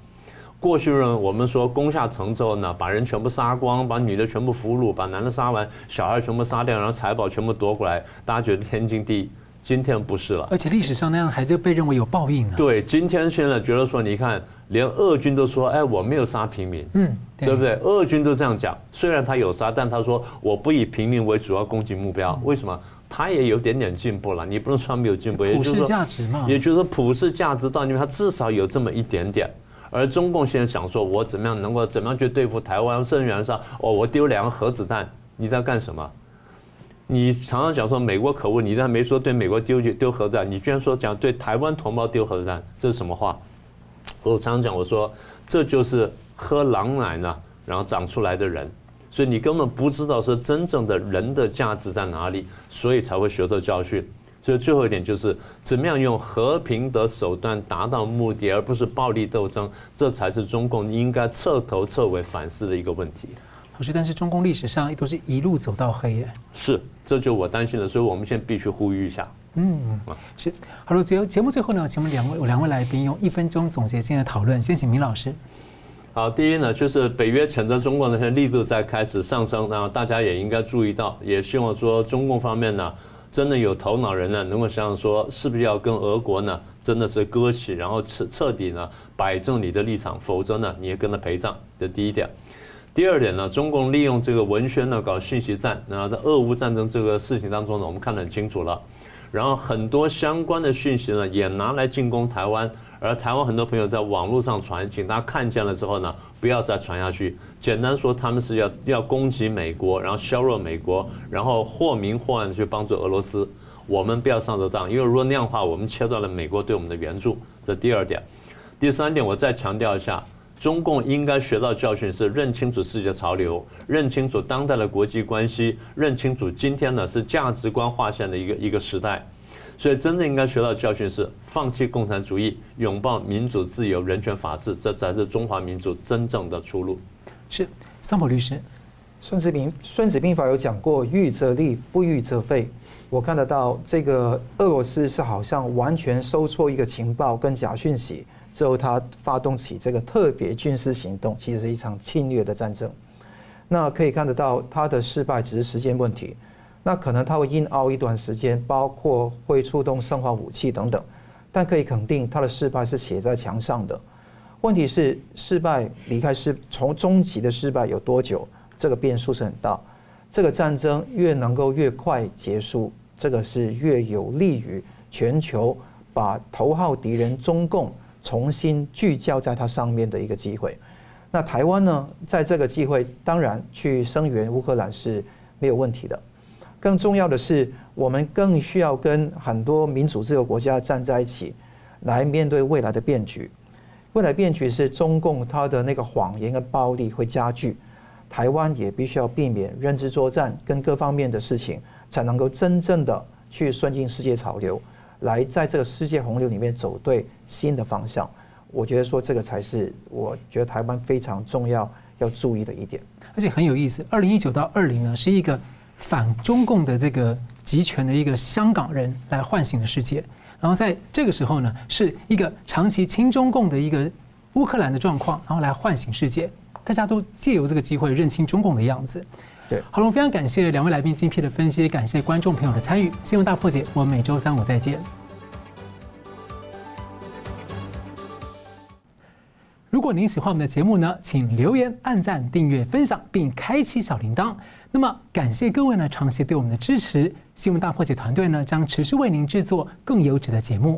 过去呢，我们说攻下城之后呢，把人全部杀光，把女的全部俘虏，把男的杀完，小孩全部杀掉，然后财宝全部夺过来，大家觉得天经地义。今天不是了，而且历史上那样还是被认为有报应呢。对，今天现在觉得说，你看，连俄军都说，哎，我没有杀平民，嗯，对不对？俄军都这样讲，虽然他有杀，但他说我不以平民为主要攻击目标。为什么？他也有点点进步了，你不能说没有进步，普世价值嘛，也就是说普世价值到你们，他至少有这么一点点。而中共现在想说，我怎么样能够怎么样去对付台湾？甚至说，哦，我丢两个核子弹，你在干什么？你常常讲说美国可恶，你但没说对美国丢丢核子弹，你居然说讲对台湾同胞丢核子弹，这是什么话？我常常讲，我说这就是喝狼奶呢，然后长出来的人，所以你根本不知道说真正的人的价值在哪里，所以才会学到教训。所以最后一点就是，怎么样用和平的手段达到目的，而不是暴力斗争，这才是中共应该彻头彻尾反思的一个问题。老师，但是中共历史上都是一路走到黑耶。是，这就我担心的，所以我们现在必须呼吁一下。嗯，是。好了，节节目最后呢，请我们两位两位来宾用一分钟总结今天的讨论。先请明老师。好，第一呢，就是北约谴责中共的力度在开始上升，然后大家也应该注意到，也希望说中共方面呢。真的有头脑人呢，能够想想说，是不是要跟俄国呢，真的是割席，然后彻彻底呢摆正你的立场，否则呢，你也跟他陪葬。这第一点。第二点呢，中共利用这个文宣呢搞信息战，然后在俄乌战争这个事情当中呢，我们看得很清楚了。然后很多相关的讯息呢，也拿来进攻台湾。而台湾很多朋友在网络上传，请大家看见了之后呢，不要再传下去。简单说，他们是要要攻击美国，然后削弱美国，然后或明或暗去帮助俄罗斯。我们不要上这当，因为如果那样的话，我们切断了美国对我们的援助。这第二点。第三点，我再强调一下，中共应该学到教训是认清楚世界潮流，认清楚当代的国际关系，认清楚今天呢是价值观划线的一个一个时代。所以，真正应该学到的教训是放弃共产主义，拥抱民主、自由、人权、法治，这才是中华民族真正的出路。是，桑普律师，孙子兵《孙子兵法》有讲过：“预则立，不预则废。”我看得到这个俄罗斯是好像完全收错一个情报跟假讯息之后，他发动起这个特别军事行动，其实是一场侵略的战争。那可以看得到，他的失败只是时间问题。那可能他会硬熬一段时间，包括会触动生化武器等等，但可以肯定他的失败是写在墙上的。问题是失败离开失从终极的失败有多久？这个变数是很大。这个战争越能够越快结束，这个是越有利于全球把头号敌人中共重新聚焦在它上面的一个机会。那台湾呢，在这个机会当然去声援乌克兰是没有问题的。更重要的是，我们更需要跟很多民主自由国家站在一起，来面对未来的变局。未来变局是中共它的那个谎言跟暴力会加剧，台湾也必须要避免认知作战跟各方面的事情，才能够真正的去顺应世界潮流，来在这个世界洪流里面走对新的方向。我觉得说这个才是我觉得台湾非常重要要注意的一点，而且很有意思。二零一九到二零呢，是一个。反中共的这个集权的一个香港人来唤醒了世界，然后在这个时候呢，是一个长期亲中共的一个乌克兰的状况，然后来唤醒世界，大家都借由这个机会认清中共的样子。对，好了，我非常感谢两位来宾精辟的分析，感谢观众朋友的参与。新闻大破解，我们每周三五再见。如果您喜欢我们的节目呢，请留言、按赞、订阅、分享，并开启小铃铛。那么，感谢各位呢长期对我们的支持。新闻大破解团队呢将持续为您制作更优质的节目。